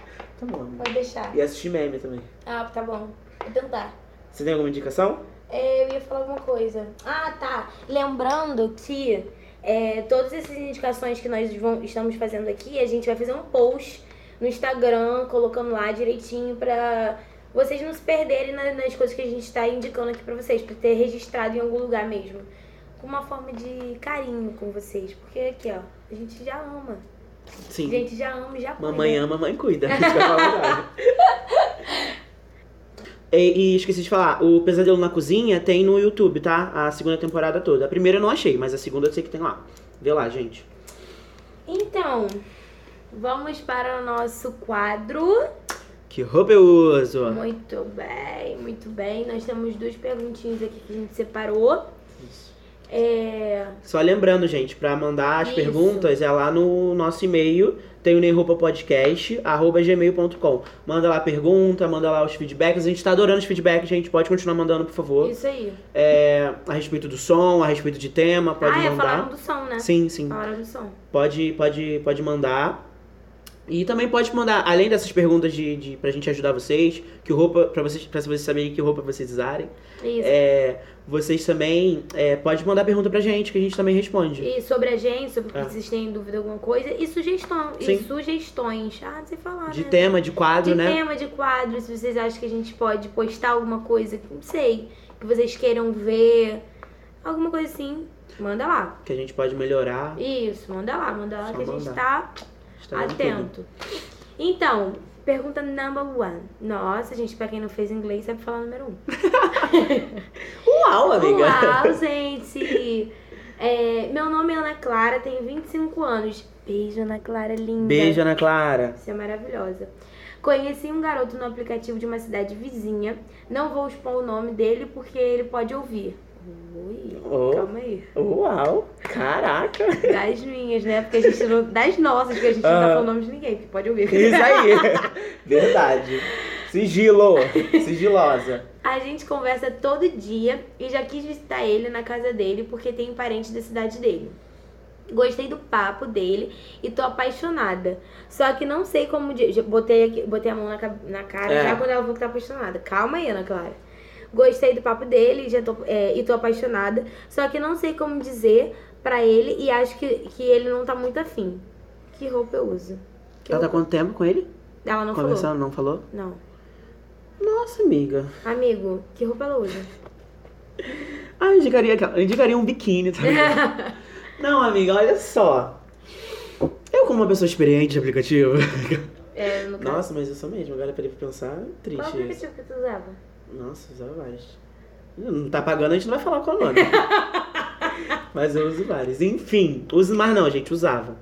Tá bom. Pode deixar. E assistir meme também. Ah, tá bom. Vou tentar. Você tem alguma indicação? É, eu ia falar alguma coisa. Ah, tá. Lembrando que é, todas essas indicações que nós estamos fazendo aqui, a gente vai fazer um post no Instagram, colocando lá direitinho pra vocês não se perderem na- nas coisas que a gente tá indicando aqui pra vocês, pra ter registrado em algum lugar mesmo. Com uma forma de carinho com vocês. Porque aqui, ó, a gente já ama. Sim. gente já ama e já cuida. Mamãe ama, mamãe cuida. [LAUGHS] E, e esqueci de falar, o Pesadelo na Cozinha tem no YouTube, tá? A segunda temporada toda. A primeira eu não achei, mas a segunda eu sei que tem lá. Vê lá, gente. Então, vamos para o nosso quadro. Que roupa eu uso? Muito bem, muito bem. Nós temos duas perguntinhas aqui que a gente separou. É, Só lembrando, gente, pra mandar as Isso. perguntas é lá no nosso e-mail, tem o gmail.com. Manda lá a pergunta, manda lá os feedbacks. A gente tá adorando os feedbacks, gente. Pode continuar mandando, por favor. isso aí. É, a respeito do som, a respeito de tema, pode ah, é, mandar. falaram do som, né? Sim, sim. Falaram do som. Pode, pode, pode mandar. E também pode mandar, além dessas perguntas de, de, pra gente ajudar vocês, que roupa, pra vocês, pra vocês saberem que roupa vocês usarem, Isso. é, vocês também é, pode mandar pergunta pra gente, que a gente também responde. E sobre a gente, sobre o que É. vocês têm dúvida alguma coisa. E sugestão, e Sim. sugestões. Ah, não sei falar, De né? tema, de quadro, de né? tema, de quadro, se vocês acham que a gente pode postar alguma coisa, não sei, que vocês queiram ver, alguma coisa assim, manda lá. Que a gente pode melhorar. Isso, manda lá, manda lá Só que a gente mandar. tá Está dando tudo. atento. Então, pergunta number one. Nossa, gente, pra quem não fez inglês, sabe falar número um. [LAUGHS] Uau, amiga! Uau, gente! É, meu nome é Ana Clara, tenho 25 anos. Beijo, Ana Clara, linda. Beijo, Ana Clara. Você é maravilhosa. Conheci um garoto no aplicativo de uma cidade vizinha. Não vou expor o nome dele porque ele pode ouvir. Ui, Oh. calma aí. Uau! Caraca! Das minhas, né? Porque a gente não. Das nossas, que a gente não tá Ah. falando nome de ninguém, porque pode ouvir. Isso aí! [LAUGHS] Verdade. Sigilo! Sigilosa. A gente conversa todo dia e já quis visitar ele na casa dele porque tem parente da cidade dele. Gostei do papo dele e tô apaixonada. Só que não sei como. já Botei, aqui, botei a mão na, na cara É. já quando ela falou que tá apaixonada. Calma aí, Ana Clara. Gostei do papo dele já tô, é, e tô apaixonada. Só que não sei como dizer pra ele e acho que, que ele não tá muito afim. Que roupa eu uso? Que Ela tá roupa- quanto tempo com ele? Ela não falou. Conversando, não falou? Não. Nossa, amiga. Amigo, que roupa ela usa? Ah, eu indicaria, eu indicaria um biquíni, tá ligado? [LAUGHS] Não, amiga, olha só. Eu, como uma pessoa experiente de aplicativo. É, no caso. Nossa, mas eu sou mesmo. Agora parei pra pensar. Qual Triste isso. aplicativo que tu usava? Nossa, usava vários. Não tá pagando, a gente não vai falar qual é o nome. mas eu uso vários. Enfim, uso mais não, gente. Usava.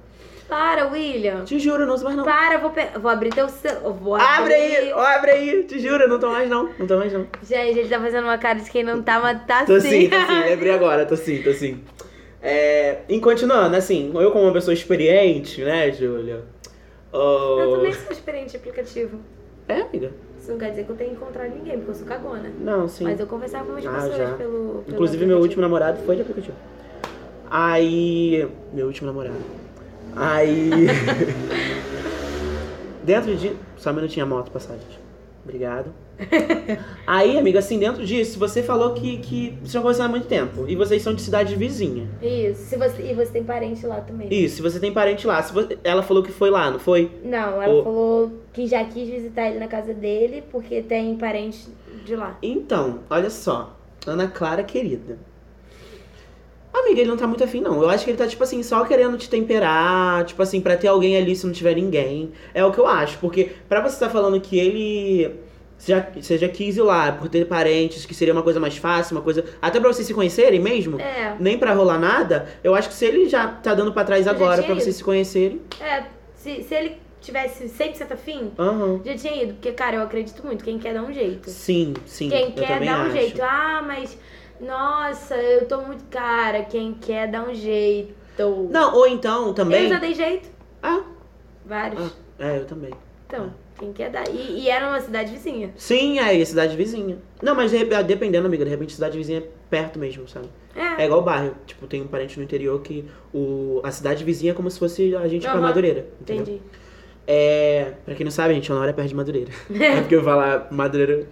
Para, William. Te juro, não uso mais não. Para, vou, pe- vou abrir teu celular. Abre aí, abre aí. Te juro, não tô mais não. Não tô mais não. Gente, ele tá fazendo uma cara de quem não tá, mas tá Tô sim. sim, tô sim. [LAUGHS] Lembrei agora, tô sim, tô sim. É, e continuando, assim, eu como uma pessoa experiente, né, Júlia? Oh, Eu também sou experiente de aplicativo. É, amiga? Isso não quer dizer que eu tenho que encontrar ninguém, porque eu sou cagona. Não, sim. Mas eu conversava com umas Ah, pessoas já. pelo, pelo. Inclusive, meu último namorado foi de aplicativo. Aí. Meu último namorado. Aí. [LAUGHS] dentro de. Só um minutinho a moto passar, gente. Obrigado. Aí, amiga, assim, dentro disso, você falou que, que vocês conversando há muito tempo. E vocês são de cidade vizinha. Isso. Se você, e você tem parente lá também. Isso, se você tem parente lá. Se você- ela falou que foi lá, não foi? Não, ela O- falou que já quis visitar ele na casa dele, porque tem parente de lá. Então, olha só. Ana Clara, querida. Amiga, ele não tá muito afim, não. Eu acho que ele tá, tipo assim, só querendo te temperar, tipo assim, pra ter alguém ali se não tiver ninguém. É o que eu acho. Porque pra você estar falando que ele. Você já, você já quis ir lá por ter parentes, que seria uma coisa mais fácil, uma coisa. Até pra vocês se conhecerem mesmo, É, nem pra rolar nada, eu acho que se ele já tá dando pra trás Eu agora pra vocês se conhecerem. é. Se, se ele tivesse 100% afim, Aham. já tinha ido. Porque, cara, eu acredito muito. Quem quer dá um jeito. Sim, sim. Quem quer dá um acho. jeito. Ah, mas. Nossa, eu tô muito cara. Quem quer dá um jeito. Não, ou então também. Eu já dei jeito. Ah, Vários. ah, é, eu também. Então, quem quer dar. E, e era uma cidade vizinha. Sim, é cidade vizinha. Não, mas de rep- dependendo, amiga, de repente cidade vizinha é perto mesmo, sabe? É. É igual bairro. Tipo, tem um parente no interior que o, a cidade vizinha é como se fosse a gente pra Aham, Madureira. Entendeu? Entendi. É. Pra quem não sabe, gente, Honório é perto de Madureira. [LAUGHS] é porque eu falar Madureira.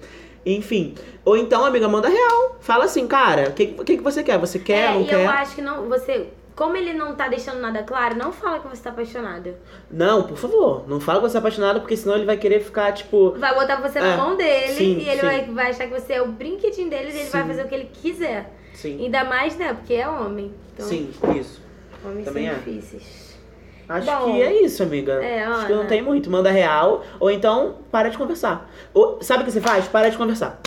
Enfim. Ou então, amiga, manda real. Fala assim, cara, o que, que, que você quer? Você quer, é, não e quer? eu acho que não. Você. Como ele não tá deixando nada claro, não fala que você tá apaixonada. Não, por favor. Não fala que você é apaixonado, porque senão ele vai querer ficar, tipo. Vai botar você É, na mão dele sim, e ele vai, vai achar que você é o brinquedinho dele e ele vai Sim. fazer o que ele quiser. Sim. Ainda mais, né? Porque é homem. Então, Sim, isso. homens Também são é. difíceis. Acho Bom, que é isso, amiga. é, Acho que não tem muito. Manda real, ou então para de conversar. Ou, sabe o que você faz? Para de conversar.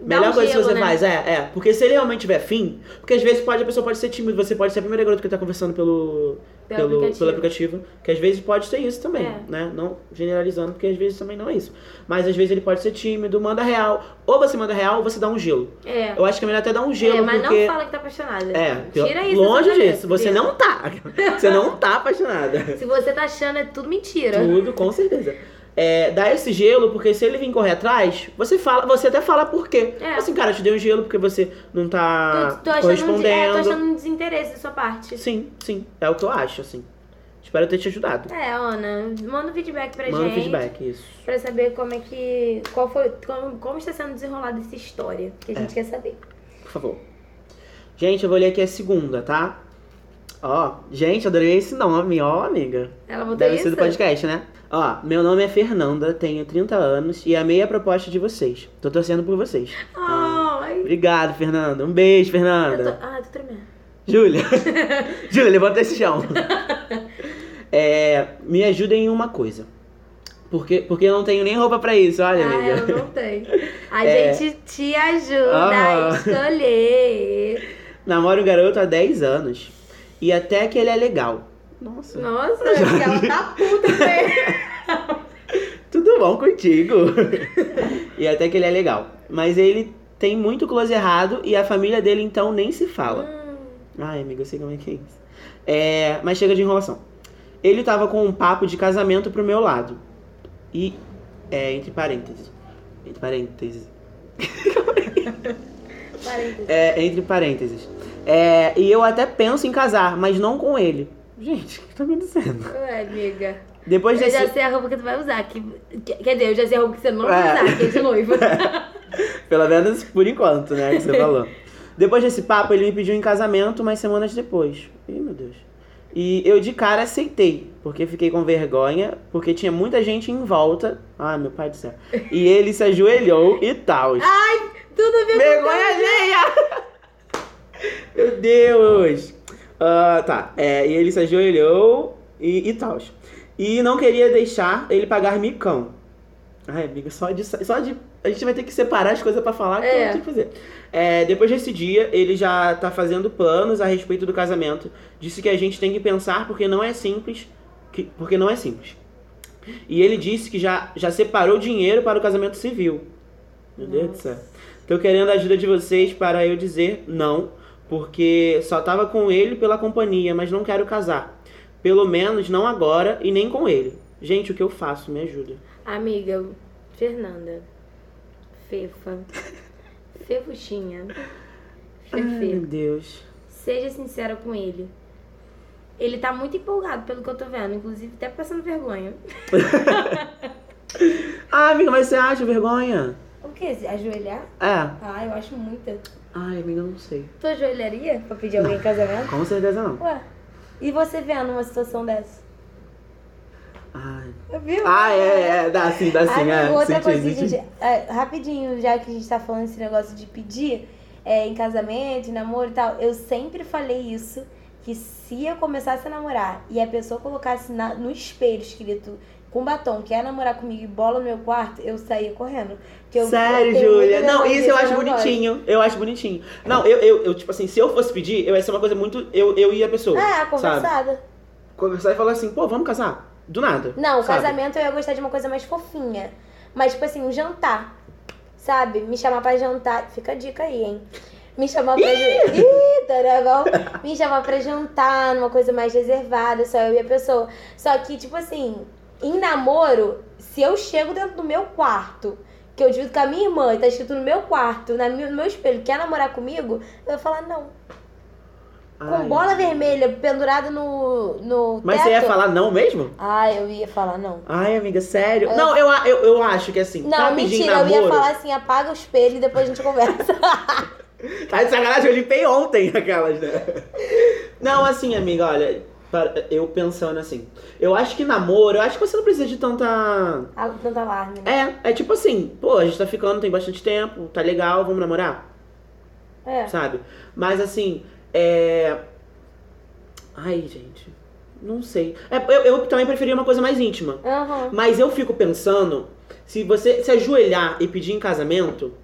Melhor um coisa gelo, que você né? faz, é, é. Porque se ele realmente tiver fim, porque às vezes pode, a pessoa pode ser tímida, você pode ser a primeira garota que tá conversando pelo, Pelo pelo, aplicativo. pelo aplicativo. Que às vezes pode ser isso também, É. né? Não generalizando, porque às vezes também não é isso. Mas às vezes ele pode ser tímido, manda real. Ou você manda real ou você dá um gelo. É. Eu acho que é melhor até dar um gelo, é, mas porque. não fala que tá apaixonada. É, Tira isso. longe disso. Você não tá. [LAUGHS] Você não tá apaixonada. Se você tá achando, é tudo mentira. Tudo, com certeza. É, dá esse gelo, porque se ele vir correr atrás, você fala, você até fala por quê. É. Assim, cara, eu te dei um gelo porque você não tá tô, tô achando um, correspondendo. é, tô achando um desinteresse da sua parte. Sim, sim. É o que eu acho, assim. Espero ter te ajudado. É, Ana, manda um feedback pra Manda um gente. feedback, isso. Pra saber como é que. Qual foi. Como, como está sendo desenrolada essa história. Que a gente É. quer saber. Por favor. Gente, eu vou ler aqui a segunda, tá? Ó, gente, adorei esse nome, ó, amiga. Ela botou Deve isso? ser do podcast, né? Ó, meu nome é Fernanda, tenho 30 anos e amei a proposta de vocês. Tô torcendo por vocês. Ai. Obrigado, Fernanda. Um beijo, Fernanda. tô, ah, tô tremendo. Júlia. [LAUGHS] Júlia, levanta esse chão. [LAUGHS] É, me ajudem em uma coisa. Porque, porque eu não tenho nem roupa pra isso, olha, Ah, amiga. eu não tenho. A [LAUGHS] É. gente te ajuda Aham. a escolher. Namoro um garoto há 10 anos. E até que ele é legal. Nossa. Nossa, ela tá puta mesmo. [LAUGHS] Tudo bom contigo? [LAUGHS] e até que ele é legal. Mas ele tem muito close errado e a família dele então nem se fala. Hum, Ai, amiga, eu sei como é que é isso. É, mas chega de enrolação. Ele tava com um papo de casamento pro meu lado. E, é, entre parênteses. Entre parênteses. [LAUGHS] parênteses. É, entre parênteses. É, e eu até penso em casar, mas não com ele. Gente, o que tá acontecendo? Ué, amiga. Depois Eu desse. já sei a roupa que tu vai usar. Que, que- quer dizer, eu já sei a roupa que você não vai É. usar, que é de noiva. [LAUGHS] Pelo menos por enquanto, né? Que você [LAUGHS] falou. Depois desse papo, ele me pediu em casamento umas semanas depois. Ih, meu Deus. E eu de cara aceitei, porque fiquei com vergonha, porque tinha muita gente em volta. Ai, meu pai do céu. E ele se ajoelhou e tal. Ai, tudo com Vergonha alheia! [LAUGHS] Meu Deus! Ah, tá, é, e ele se ajoelhou e, e tal. E não queria deixar ele pagar micão. Ai, amiga, só de, só de. A gente vai ter que separar as coisas pra falar, que É. não tenho que fazer. É, depois desse dia, ele já tá fazendo planos a respeito do casamento. Disse que a gente tem que pensar porque não é simples. Que, porque não é simples. E ele disse que já, já separou dinheiro para o casamento civil. Meu Deus do céu. Tô querendo a ajuda de vocês para eu dizer não, porque só tava com ele pela companhia, mas não quero casar. Pelo menos não agora e nem com ele. Gente, o que eu faço? Me ajuda. Amiga, Fernanda. Fefa. Fefuchinha. Ai, meu Fefe. Deus. Seja sincera com ele. Ele tá muito empolgado pelo que eu tô vendo, inclusive até passando vergonha. [LAUGHS] Ah, amiga, mas você acha vergonha? O quê? Ajoelhar? É. Ah, eu acho muita. Ai, amiga, não sei. Tu ajoelharia pra pedir alguém em casamento? Com certeza não. Ué. E você vendo uma situação dessa? Ai. Viu? Ah, é, é, dá sim, dá sim, Ai, é. outra Senti, coisa, senti. gente, é, rapidinho, já que a gente tá falando esse negócio de pedir é, em casamento, em namoro e tal, eu sempre falei isso, que se eu começasse a namorar e a pessoa colocasse na- no espelho escrito com batom, quer namorar comigo e bola no meu quarto, eu saía correndo. Eu, Sério, Júlia? Não, isso eu acho gosto. bonitinho. Eu acho bonitinho. Não, eu, eu, eu, tipo assim, se eu fosse pedir, eu ia ser uma coisa muito. Eu, eu ia a pessoa. É, Sabe? conversada. Conversar e falar assim, pô, vamos casar? Do nada. Não, sabe? casamento eu ia gostar de uma coisa mais fofinha. Mas, tipo assim, um jantar. Sabe? Me chamar pra jantar. Fica a dica aí, hein? Me chamar pra. Taravão. Me chamar pra jantar, numa coisa mais reservada, só eu e a pessoa. Só que, tipo assim, em namoro, se eu chego dentro do meu quarto, que eu divido com a minha irmã e tá escrito no meu quarto, na minha- no meu espelho, quer namorar comigo, eu vou falar não. Com Ai. bola vermelha pendurada no, no Mas teto. você ia falar não mesmo? Ah, eu ia falar não. Ai, amiga, sério? Eu- Não, eu, eu, eu acho que assim, Não, pedir mentira, eu namoro... ia falar assim, apaga o espelho e depois a gente conversa. [LAUGHS] Tá de sacanagem, eu limpei ontem aquelas, né? Não, assim, amiga, olha, eu pensando assim, eu acho que namoro, eu acho que você não precisa de tanta... Ah, Tanto alarme, né? É, é tipo assim, pô, a gente tá ficando, tem bastante tempo, tá legal, vamos namorar? É. sabe? Mas assim, é. Ai, gente. Não sei. É, eu, eu também preferia uma coisa mais íntima. Aham. Mas eu fico pensando, se você se ajoelhar e pedir em casamento,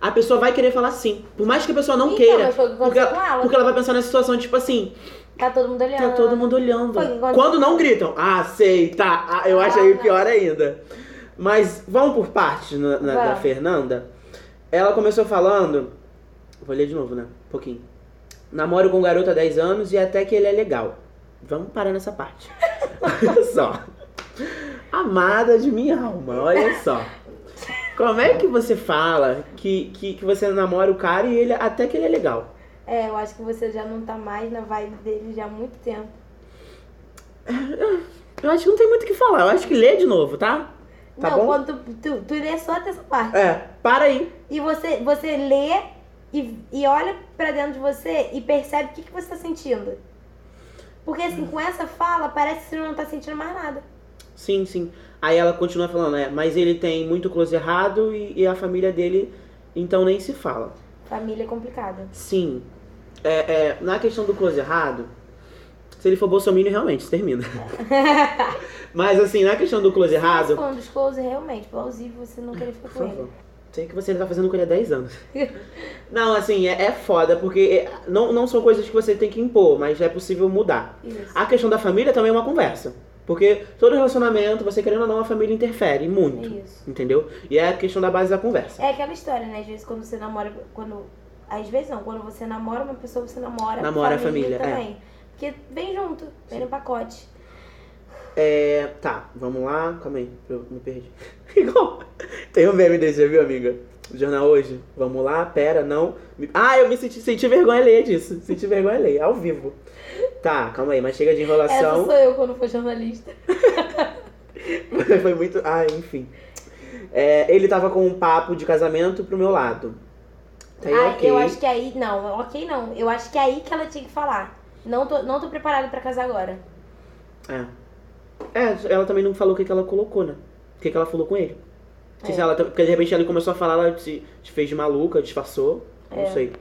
a pessoa vai querer falar sim. Por mais que a pessoa não Então, queira. Porque, ela. porque ela vai pensar na situação, tipo assim, Tá todo mundo olhando. tá todo mundo olhando. Foi o que aconteceu. Quando não gritam, sei, tá. Ah, eu acho aí pior ainda. Mas vamos por partes na, na- da. Fernanda. Ela começou falando. Vou ler de novo, né? Um pouquinho. Namoro com um garoto há 10 anos e até que ele é legal. Vamos parar nessa parte. [LAUGHS] Olha só. Amada de minha alma, olha só. Como é que você fala que, que, que você namora o cara e ele até que ele é legal? É, eu acho que você já não tá mais na vibe dele já há muito tempo. Eu acho que não tem muito o que falar. Eu acho que lê de novo, tá? Tá não, bom? quando tu, tu, tu lê só até essa parte. É, para aí. E você, você lê e, e olha pra dentro de você e percebe o que, que você tá sentindo. Porque assim, com essa fala, parece que você não tá sentindo mais nada. Sim, sim. Aí ela continua falando, é, mas ele tem muito close errado e, e a família dele, então nem se fala. Família é complicada. Sim. É, é, na questão do close errado, se ele for bolsominion, realmente, se termina. [LAUGHS] mas assim, na questão do close errado, falando dos close, realmente, plausível você não querer ficar com ele. Sei que você tá fazendo com ele há 10 anos. [LAUGHS] não, assim, é, é foda, porque é, não, não são coisas que você tem que impor, mas é possível mudar. Isso. A questão da família também é uma conversa. Porque todo relacionamento, você querendo ou não, a família interfere muito. Isso. Entendeu? E é a questão da base da conversa. É aquela história, né? Às vezes quando você namora. Quando. Às vezes não, quando você namora uma pessoa, você namora, Namora a a família, família, é. também. Porque vem junto, vem no pacote. É. Tá, vamos lá. Calma aí, eu me perdi. [LAUGHS] Igual. Tem um meme desse, já viu, amiga? Do jornal hoje. Vamos lá, pera, não. Ah, eu me senti, senti vergonha ler disso. Senti vergonha ler, ao vivo. Tá, calma aí, mas chega de Essa enrolação. sou eu quando for jornalista. [LAUGHS] Foi muito. Ah, enfim. É, ele tava com um papo de casamento pro meu lado. Tá aí, Ah, ok. eu acho que aí. Não, ok não. Eu acho que é aí que ela tinha que falar. Não tô, não tô preparada pra casar agora. É. É, ela também não falou o que, que ela colocou, né? O que, que ela falou com ele. Não sei É. se ela, porque de repente ela começou a falar, ela se, fez de maluca, disfarçou. Não É. sei.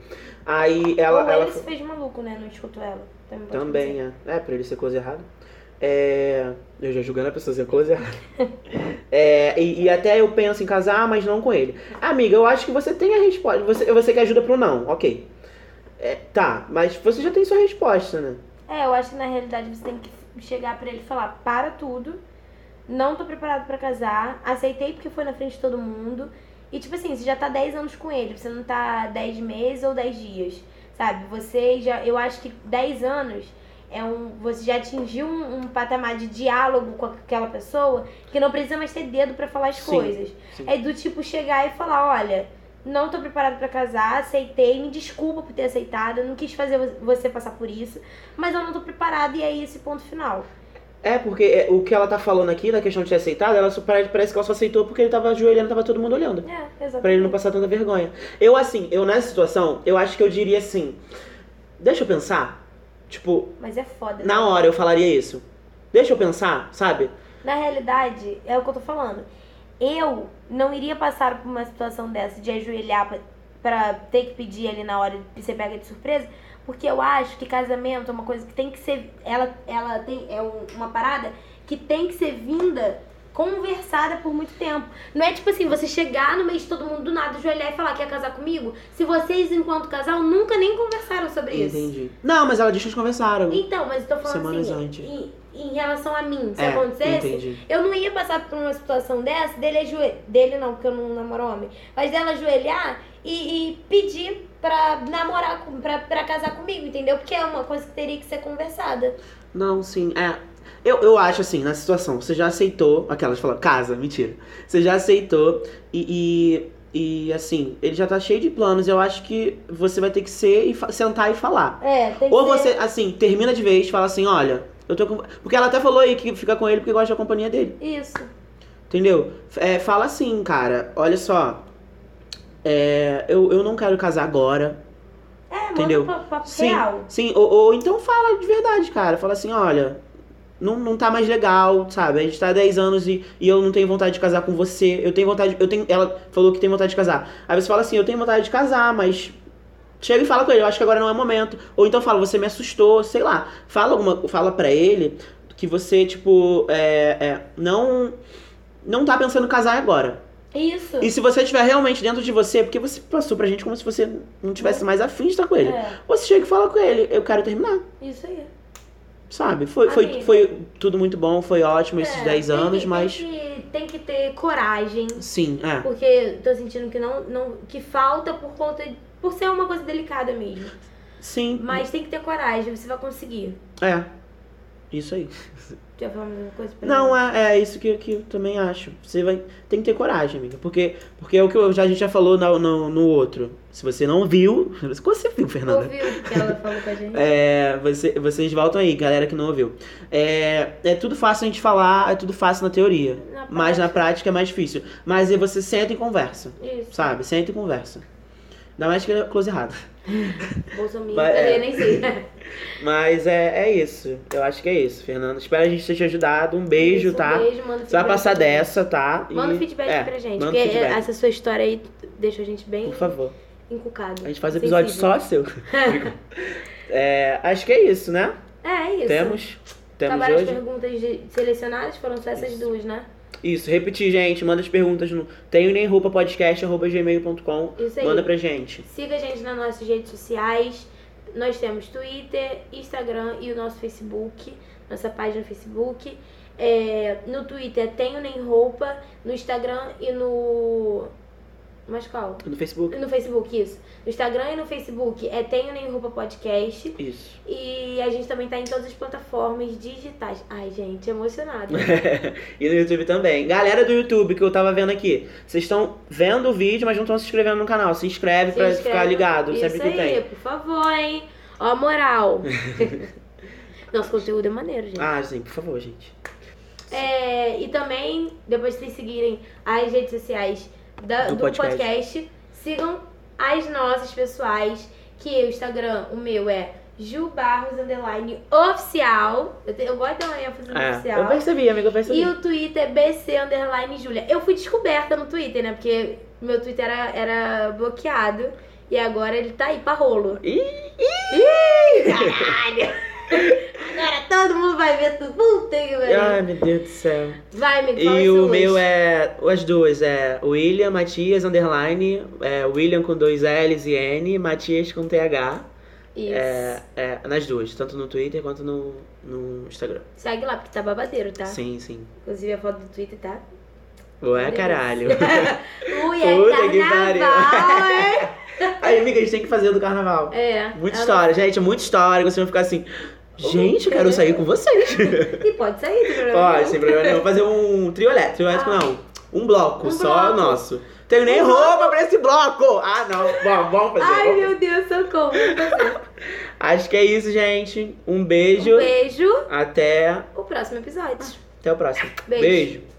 Aí ela. Ou ela ele se fez de maluco, né? Não escutou ela. Também, Também, é. É, pra ele ser coisa errada. É. Eu já julgando a pessoa coisa errada. é, e, e até eu penso em casar, mas não com ele. Amiga, eu acho que você tem a resposta. Você, você que ajuda pro não, ok. É, tá, mas você já tem sua resposta, né? É, eu acho que na realidade você tem que chegar pra ele e falar: para tudo, não tô preparado pra casar, aceitei porque foi na frente de todo mundo. E tipo assim, você já tá 10 anos com ele, você não tá 10 meses ou 10 dias, sabe? Você já. Eu acho que 10 anos é um. Você já atingiu um, um patamar de diálogo com aquela pessoa que não precisa mais ter dedo pra falar as Sim, coisas. sim. É do tipo chegar e falar: olha. Não tô preparado pra casar, aceitei, me desculpa por ter aceitado, eu não quis fazer você passar por isso, mas eu não tô preparada e é esse ponto final. É, porque é, o que ela tá falando aqui, da questão de ter aceitado, ela parece que ela só aceitou porque ele tava ajoelhando, tava todo mundo olhando. É, exatamente. Pra ele não passar tanta vergonha. Eu, assim, eu nessa situação, eu acho que eu diria assim. Deixa eu pensar. Tipo, Mas é foda. né? na hora eu falaria isso. Deixa eu pensar, sabe? Na realidade, é o que eu tô falando. Eu não iria passar por uma situação dessa de ajoelhar pra, pra ter que pedir ali na hora de ser pega de surpresa, porque eu acho que casamento é uma coisa que tem que ser. Ela, ela tem. É um- uma parada que tem que ser vinda conversada por muito tempo. Não é tipo assim, você chegar no meio de todo mundo do nada, ajoelhar e falar que quer casar comigo, se vocês, enquanto casal, nunca nem conversaram sobre isso. Entendi. Não, mas ela disse que eles conversaram. Então, mas eu tô falando Semanas assim, antes. em, em relação a mim, se É, acontecesse, entendi. eu não ia passar por uma situação dessa, dele ajoelhar, dele não, porque eu não namoro homem, mas dela ajoelhar e, e pedir pra namorar, pra, pra casar comigo, entendeu? Porque é uma coisa que teria que ser conversada. Não, sim, é. Eu, eu acho assim, na situação, você já aceitou. Aquelas falam, casa, mentira. Você já aceitou e, e, e, assim, ele já tá cheio de planos. Eu acho que você vai ter que ser e sentar e falar. É, tem Ou que ser... você, assim, termina de vez, fala assim, olha, eu tô com. Porque ela até falou aí que fica com ele porque gosta da companhia dele. Isso. Entendeu? É, fala assim, cara, olha só. É, eu, eu não quero casar agora. É, Entendeu? manda papo Sim, real. sim. Ou, ou então fala de verdade, cara. Fala assim, olha, não, não tá mais legal, sabe? A gente tá há 10 anos e, e eu não tenho vontade de casar com você. Eu tenho vontade. Eu tenho, ela falou que tem vontade de casar. Aí você fala assim, eu tenho vontade de casar, mas. Chega e fala com ele, eu acho que agora não é momento. Ou então fala, você me assustou, sei lá. Fala alguma. Fala pra ele que você, tipo, é, é, não. Não tá pensando em casar agora. Isso. E se você estiver realmente dentro de você, porque você passou pra gente como se você não tivesse mais afim de estar com ele. É, Você chega e fala com ele, eu quero terminar. isso aí. Sabe? Foi, foi, foi tudo muito bom, foi ótimo esses É, 10 tem anos, que- mas. Tem que, tem que ter coragem. Sim, é. Porque tô sentindo que não, não que falta por conta por ser uma coisa delicada mesmo. Sim. Mas tem que ter coragem, você vai conseguir. É. Isso aí. Já falou a mesma coisa pra Não, mim? é, é isso que, que eu também acho. Você vai. Tem que ter coragem, amiga. Porque, porque é o que eu- já, a gente já falou no, no, no outro. Se você não viu. Você viu, Fernanda? Ouviu o que ela falou com a gente? É, você, vocês voltam aí, galera que não ouviu. É, é tudo fácil a gente falar, é tudo fácil na teoria. Na Mas na prática. é mais difícil. Mas aí você senta e conversa. Isso. Sabe? Senta e conversa. Ainda mais que é close errado. [LAUGHS] Bolsonaro, é. Nem sei. [LAUGHS] Mas é, é isso. Eu acho que é isso, Fernando. Espero a gente ter te ajudado. Um beijo, Isso, tá? Um beijo, manda Você vai passar dessa, tá? E- Manda feedback é, pra gente. Porque feedback, essa sua história aí deixa a gente bem por favor. Encucado. A gente faz episódio só seu. [LAUGHS] É, acho que é isso, né? É, é isso. Temos. Temos Acabaram as hoje. perguntas de- selecionadas, foram só essas duas, né? Isso, repetir, gente. Manda as perguntas no tenho nem roupa podcast gmail.com. Isso aí. Manda pra gente. Siga a gente nas nossas redes sociais. Nós temos Twitter, Instagram e o nosso Facebook, nossa página no Facebook. É, no Twitter tenho nem roupa, no Instagram e no. Mas qual? No Facebook. No Facebook, isso. No Instagram e no Facebook é Tenho Nem Roupa Podcast. Isso. E a gente também tá em todas as plataformas digitais. Ai, gente, emocionada. [LAUGHS] e no YouTube também. Galera do YouTube que eu tava vendo aqui, vocês estão vendo o vídeo, mas não estão se inscrevendo no canal. Se inscreve Se pra inscreve. ficar ligado Isso sempre que aí, tem. por favor, hein? Ó, a moral. [LAUGHS] Nosso conteúdo é maneiro, gente. Ah, sim, por favor, gente. É, e também, depois de vocês seguirem as redes sociais da- Do do, podcast. podcast. sigam as nossas pessoais, que o Instagram, o meu é Ju Barros Underline Oficial. Eu, te- eu gosto uma ênfase no É, oficial. eu percebi, amiga, eu percebi. E o Twitter é BC Underline. Eu fui descoberta no Twitter, né? Porque meu Twitter era, era bloqueado. E agora ele tá aí pra rolo. Ih, Ih, caralho! [LAUGHS] Agora todo mundo vai ver tudo. Puta que Ai, pariu. meu Deus do céu. Vai, fala E o meu é. As duas, é William Matias Underline. É, William com dois L's e N, Matias com TH. Isso. É, é, nas duas, tanto no Twitter quanto no, no Instagram. Segue lá, porque tá babadeiro, tá? Sim, sim. Inclusive a foto do Twitter tá. Ué, caralho. [LAUGHS] Ui, é Puta que hein? [LAUGHS] Aí, amiga, a gente tem que fazer do carnaval. É. Muita história, gente, muita história. Você vai ficar assim. Gente, eu quero sair com vocês. E pode sair, tem problema Pode, sem problema nenhum. Fazer um trio elétrico. Ah. não. Um bloco, Um só bloco. nosso. Tenho nem Um roupa pra esse bloco. Ah, não. Bom, vamos fazer. Ai, vamos. meu Deus, socorro. [LAUGHS] Acho que é isso, gente. Um beijo. Um beijo. Até, O próximo episódio. até o próximo. Beijo. beijo.